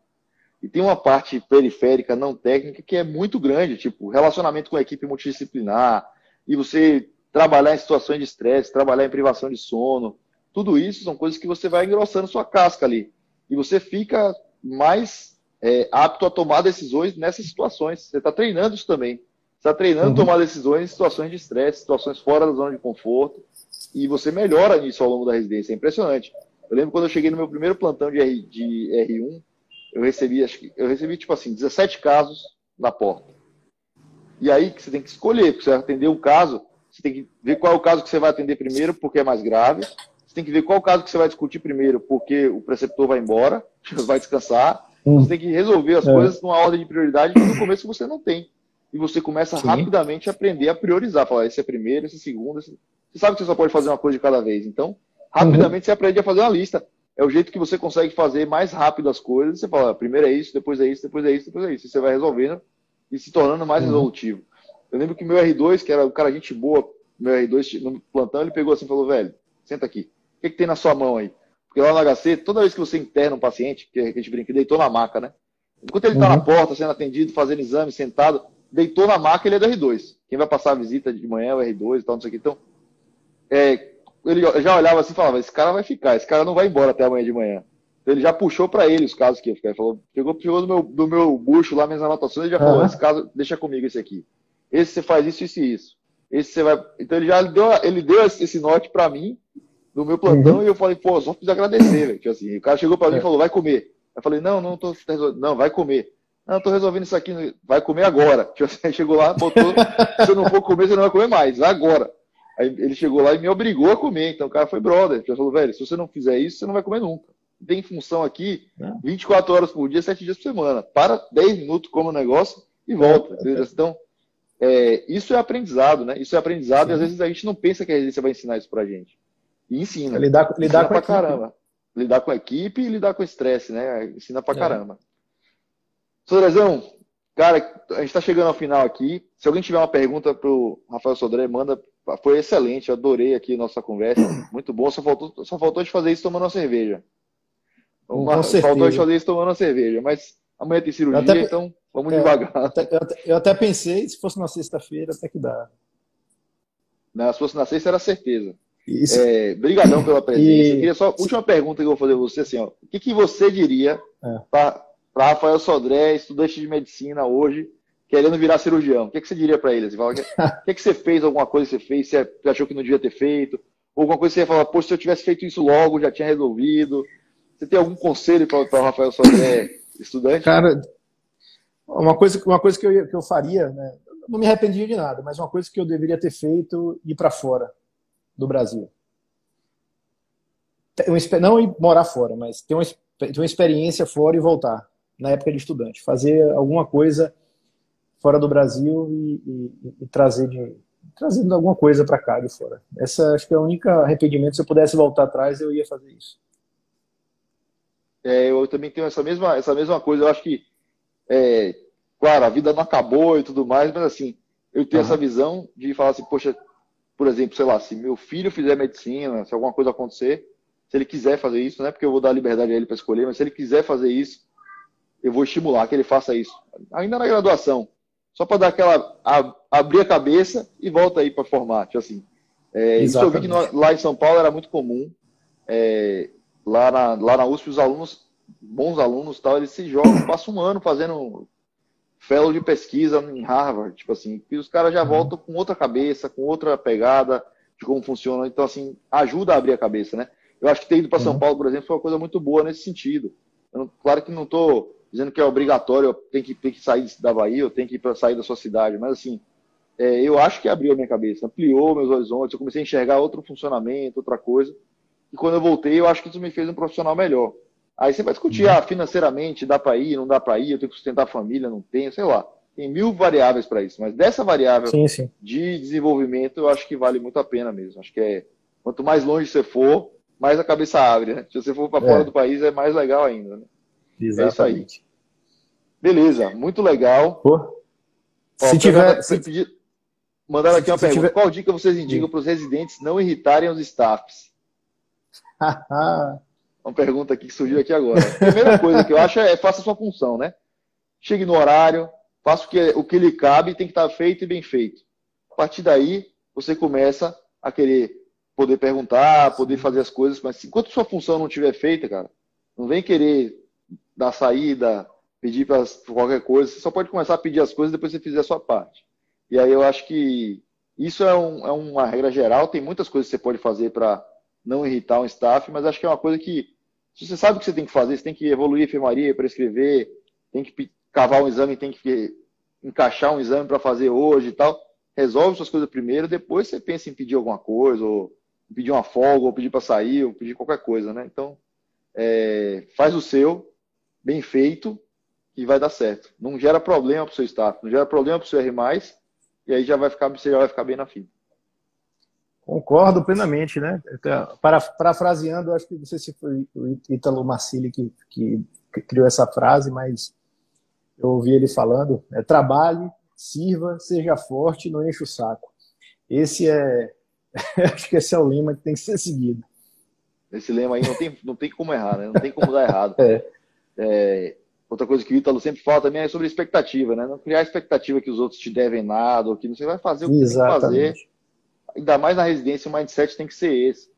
E tem uma parte periférica, não técnica, que é muito grande, tipo relacionamento com a equipe multidisciplinar, e você trabalhar em situações de estresse, trabalhar em privação de sono, tudo isso são coisas que você vai engrossando sua casca ali. E você fica mais é, apto a tomar decisões nessas situações. Você está treinando isso também. Você está treinando uhum. tomar decisões em situações de estresse, situações fora da zona de conforto. E você melhora nisso ao longo da residência. É impressionante. Eu lembro quando eu cheguei no meu primeiro plantão de, R, de R1, eu recebi, acho que, eu recebi, tipo assim, 17 casos na porta. E aí que você tem que escolher, porque você vai atender um caso, você tem que ver qual é o caso que você vai atender primeiro, porque é mais grave. Você tem que ver qual o caso que você vai discutir primeiro, porque o preceptor vai embora, (laughs) vai descansar. Hum. Você tem que resolver as é. coisas numa ordem de prioridade que no começo você não tem. E você começa Sim. rapidamente a aprender a priorizar. Falar, esse é primeiro, esse é segundo. Esse... Você sabe que você só pode fazer uma coisa de cada vez. Então, rapidamente uhum. você aprende a fazer uma lista. É o jeito que você consegue fazer mais rápido as coisas. Você fala, primeiro é isso, depois é isso, depois é isso, depois é isso. E você vai resolvendo e se tornando mais uhum. resolutivo. Eu lembro que meu R2, que era o cara gente boa, meu R2 no plantão, ele pegou assim e falou, velho, senta aqui o que, que tem na sua mão aí? Porque lá no HC, toda vez que você interna um paciente, que a gente brinca, deitou na maca, né? Enquanto ele está uhum. na porta, sendo atendido, fazendo exame, sentado, deitou na maca, ele é do R2. Quem vai passar a visita de manhã é o R2 e tal, não sei o que. Então, é, ele já olhava assim e falava: esse cara vai ficar, esse cara não vai embora até amanhã de manhã. Então, ele já puxou para ele os casos que ia ficar. Ele falou, pegou, pegou do meu, do meu bucho lá, minhas anotações, ele já falou: esse caso, deixa comigo esse aqui. Esse você faz isso, isso e isso. Esse você vai. Então, ele já deu, ele deu esse norte para mim no meu plantão uhum. e eu falei, pô, só fiz agradecer, velho. Tipo assim, o cara chegou para mim e é. falou, vai comer. Eu falei, não, não tô resolvendo. Não, vai comer. Não, tô resolvendo isso aqui, vai comer agora. Tipo assim, chegou lá, botou, se eu não for comer, você não vai comer mais, vai agora. Aí ele chegou lá e me obrigou a comer. Então o cara foi brother. Ele falou, velho, se você não fizer isso, você não vai comer nunca. Tem função aqui 24 é. horas por dia, 7 dias por semana. Para 10 minutos, come o negócio e volta. É. Então, é, isso é aprendizado, né? Isso é aprendizado Sim. e às vezes a gente não pensa que a residência vai ensinar isso pra gente. E ensina. Lidar, lidar ensina com pra caramba. Lidar com a equipe e lidar com o estresse, né? Ensina pra é. caramba. Sodrezão, cara, a gente está chegando ao final aqui. Se alguém tiver uma pergunta pro Rafael Sodré, manda. Foi excelente, eu adorei aqui a nossa conversa. (clears throat) Muito bom. Só faltou, só faltou de fazer isso tomando uma cerveja. Uma, com faltou de fazer isso tomando uma cerveja. Mas amanhã tem cirurgia, até, então vamos é, devagar. Eu até, eu, até, eu até, pensei, se fosse na sexta-feira, até que dá. Não, se fosse na sexta, era certeza. Isso. É, brigadão pela presença. E... queria só, última pergunta que eu vou fazer a você, assim, ó, o que, que você diria é. para Rafael Sodré, estudante de medicina hoje, querendo virar cirurgião? O que, que você diria para ele? Você fala, (laughs) o que, que você fez, alguma coisa que você fez, você achou que não devia ter feito? Ou alguma coisa que você ia falar, poxa, se eu tivesse feito isso logo, já tinha resolvido. Você tem algum conselho para o Rafael Sodré, (coughs) estudante? Cara, uma coisa, uma coisa que, eu, que eu faria, né? não me arrependia de nada, mas uma coisa que eu deveria ter feito, ir para fora do Brasil. Não ir morar fora, mas ter uma, ter uma experiência fora e voltar, na época de estudante. Fazer alguma coisa fora do Brasil e, e, e trazer de, trazendo alguma coisa para cá de fora. Essa acho que é o único arrependimento. Se eu pudesse voltar atrás, eu ia fazer isso. É, eu também tenho essa mesma, essa mesma coisa. Eu acho que, é, claro, a vida não acabou e tudo mais, mas assim, eu tenho uhum. essa visão de falar assim, poxa, por exemplo, sei lá, se meu filho fizer medicina, se alguma coisa acontecer, se ele quiser fazer isso, não é porque eu vou dar liberdade a ele para escolher, mas se ele quiser fazer isso, eu vou estimular que ele faça isso. Ainda na graduação, só para dar aquela a, abrir a cabeça e volta aí para formar, tipo assim. É, isso eu vi que no, lá em São Paulo era muito comum. É, lá, na, lá na USP, os alunos, bons alunos, tal, eles se jogam, passam um ano fazendo fellow de pesquisa em Harvard, tipo assim, e os caras já uhum. voltam com outra cabeça, com outra pegada de como funciona. Então, assim, ajuda a abrir a cabeça, né? Eu acho que ter ido para São uhum. Paulo, por exemplo, foi uma coisa muito boa nesse sentido. Não, claro que não estou dizendo que é obrigatório, tem que, tem que sair da Bahia, eu tenho que ir para sair da sua cidade, mas assim, é, eu acho que abriu a minha cabeça, ampliou meus horizontes, eu comecei a enxergar outro funcionamento, outra coisa. E quando eu voltei, eu acho que isso me fez um profissional melhor. Aí você vai discutir, uhum. ah, financeiramente, dá para ir, não dá para ir, eu tenho que sustentar a família, não tenho, sei lá. Tem mil variáveis para isso, mas dessa variável sim, sim. de desenvolvimento, eu acho que vale muito a pena mesmo. Acho que é quanto mais longe você for, mais a cabeça abre, né? Se você for para fora é. do país, é mais legal ainda. Né? Exatamente. É isso aí. Beleza, muito legal. Pô. Se tiver. Se... Pedir... Mandaram aqui uma se pergunta. Tiver... Qual dica vocês indicam para os residentes não irritarem os staffs? (laughs) uma pergunta aqui que surgiu aqui agora. Primeira coisa que eu acho é faça a sua função, né? Chegue no horário, faça o que, o que lhe cabe, tem que estar feito e bem feito. A partir daí, você começa a querer poder perguntar, poder fazer as coisas, mas enquanto sua função não estiver feita, cara, não vem querer dar saída, pedir para qualquer coisa, você só pode começar a pedir as coisas depois que você fizer a sua parte. E aí eu acho que isso é, um, é uma regra geral, tem muitas coisas que você pode fazer para não irritar um staff, mas acho que é uma coisa que, se você sabe o que você tem que fazer, você tem que evoluir a enfermaria, prescrever, tem que cavar um exame, tem que encaixar um exame para fazer hoje e tal, resolve suas coisas primeiro, depois você pensa em pedir alguma coisa, ou pedir uma folga, ou pedir para sair, ou pedir qualquer coisa, né? Então, é, faz o seu, bem feito, e vai dar certo. Não gera problema para o seu staff, não gera problema para o seu R+, e aí já vai ficar, você já vai ficar bem na fila. Concordo plenamente, né? Para, parafraseando, acho que não sei se foi o Ítalo Marcilli que, que, criou essa frase, mas eu ouvi ele falando: é, trabalhe, sirva, seja forte, não enche o saco. Esse é, (laughs) acho que esse é o lema que tem que ser seguido. Esse lema aí não tem, não tem como errar, né? Não tem como dar errado. É. É, outra coisa que o Ítalo sempre fala também é sobre expectativa, né? Não criar expectativa que os outros te devem nada, ou que você vai fazer o que Exatamente. tem que fazer. Ainda mais na residência, o mindset tem que ser esse.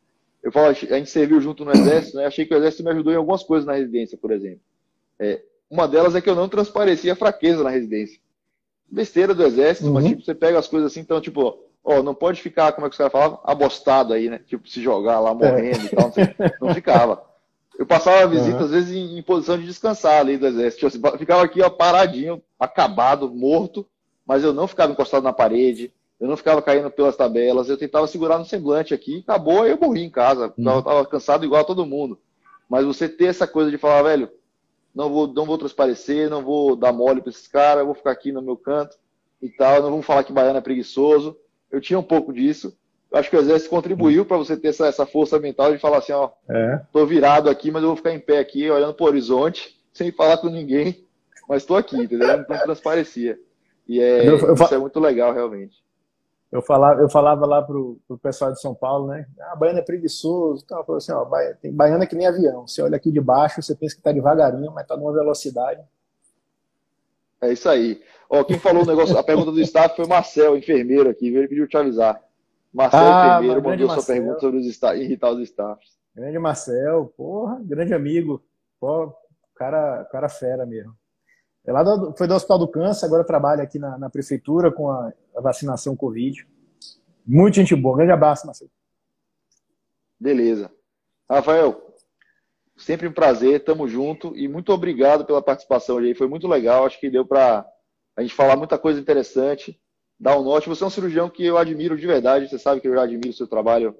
Eu falo, a gente serviu junto no Exército, né? Achei que o Exército me ajudou em algumas coisas na residência, por exemplo. É, uma delas é que eu não transparecia fraqueza na residência. Besteira do Exército, uhum. mas tipo, você pega as coisas assim, então, tipo, ó, não pode ficar, como é que os caras falavam? Abostado aí, né? Tipo, se jogar lá morrendo é. e tal. Não, sei, não ficava. Eu passava a visita, uhum. às vezes, em, em, posição de descansar ali do exército. Tipo, ficava aqui, ó, paradinho, acabado, morto, mas eu não ficava encostado na parede, eu não ficava caindo pelas tabelas, eu tentava segurar no semblante aqui, acabou, eu morri em casa. Uhum. Eu tava cansado igual a todo mundo. Mas você ter essa coisa de falar, velho, não vou, não vou transparecer, não vou dar mole para esses caras, eu vou ficar aqui no meu canto e tal, não vamos falar que baiano é preguiçoso. Eu tinha um pouco disso. Eu acho que o exército contribuiu para você ter essa, essa, força mental de falar assim, ó, é. tô virado aqui, mas eu vou ficar em pé aqui, olhando pro horizonte, sem falar com ninguém, mas tô aqui, entendeu? Não transparecia. E é, eu, eu, isso é muito legal, realmente. Eu falava, eu falava lá pro, pro pessoal de São Paulo, né? Ah, baiano é preguiçoso. Então, eu falei assim, ó, tem baiano é que nem avião. Você olha aqui de baixo, você pensa que tá devagarinho, mas tá numa velocidade. É isso aí. Ó, quem falou o negócio, a pergunta do staff foi o Marcel, enfermeiro aqui, ele pediu te avisar. Marcel, ah, enfermeiro, mandou sua pergunta sobre os staff, irritar os staffs. Grande Marcel, porra, grande amigo. Pô, cara, cara fera mesmo. É lá do, foi do Hospital do Câncer, agora trabalha aqui na, na prefeitura com a, a, vacinação Covid. Muito gente boa. Grande abraço, Marcelo. Beleza. Rafael, sempre um prazer, tamo junto e muito obrigado pela participação aí. Foi muito legal, acho que deu para a gente falar muita coisa interessante, dar um norte. Você é um cirurgião que eu admiro de verdade, você sabe que eu já admiro o seu trabalho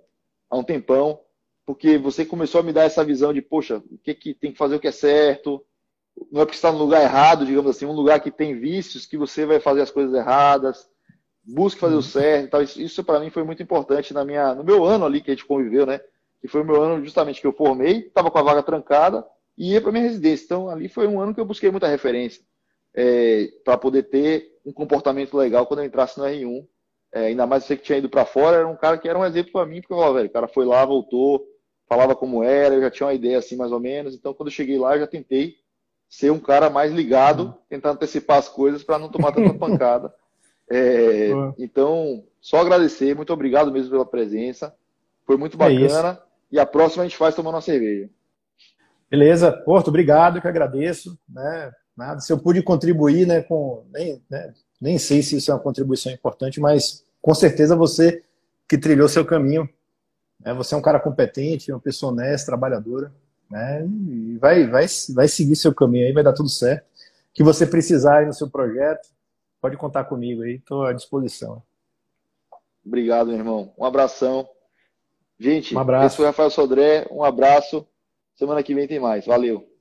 há um tempão, porque você começou a me dar essa visão de, poxa, o que, que tem que fazer o que é certo, não é porque está no lugar errado, digamos assim, um lugar que tem vícios, que você vai fazer as coisas erradas, busque fazer o uhum. certo. Tal. Isso, isso para mim foi muito importante na minha, no meu ano ali que a gente conviveu, né? Que foi o meu ano justamente que eu formei, estava com a vaga trancada e ia para minha residência. Então ali foi um ano que eu busquei muita referência é, para poder ter um comportamento legal quando eu entrasse no R1. É, ainda mais você que tinha ido para fora, era um cara que era um exemplo para mim, porque eu falava, velho, o cara foi lá, voltou, falava como era, eu já tinha uma ideia assim mais ou menos. Então quando eu cheguei lá, eu já tentei ser um cara mais ligado, uhum. tentar antecipar as coisas para não tomar tanta (laughs) pancada. É, então, só agradecer, muito obrigado mesmo pela presença. Foi muito é bacana. É e a próxima a gente faz tomando uma cerveja. Beleza, Porto, obrigado, que agradeço. Né? Nada, se eu pude contribuir, né, com nem, né, nem sei se isso é uma contribuição importante, mas com certeza você que trilhou seu caminho, né, você é um cara competente, uma pessoa honesta, trabalhadora né? E vai, vai, vai seguir seu caminho aí, vai dar tudo certo. Que você precisar aí no seu projeto, pode contar comigo aí, estou à disposição. Obrigado, meu irmão. Um abração. Gente, um abraço. esse foi o Rafael Sodré. Um abraço. Semana que vem tem mais. Valeu.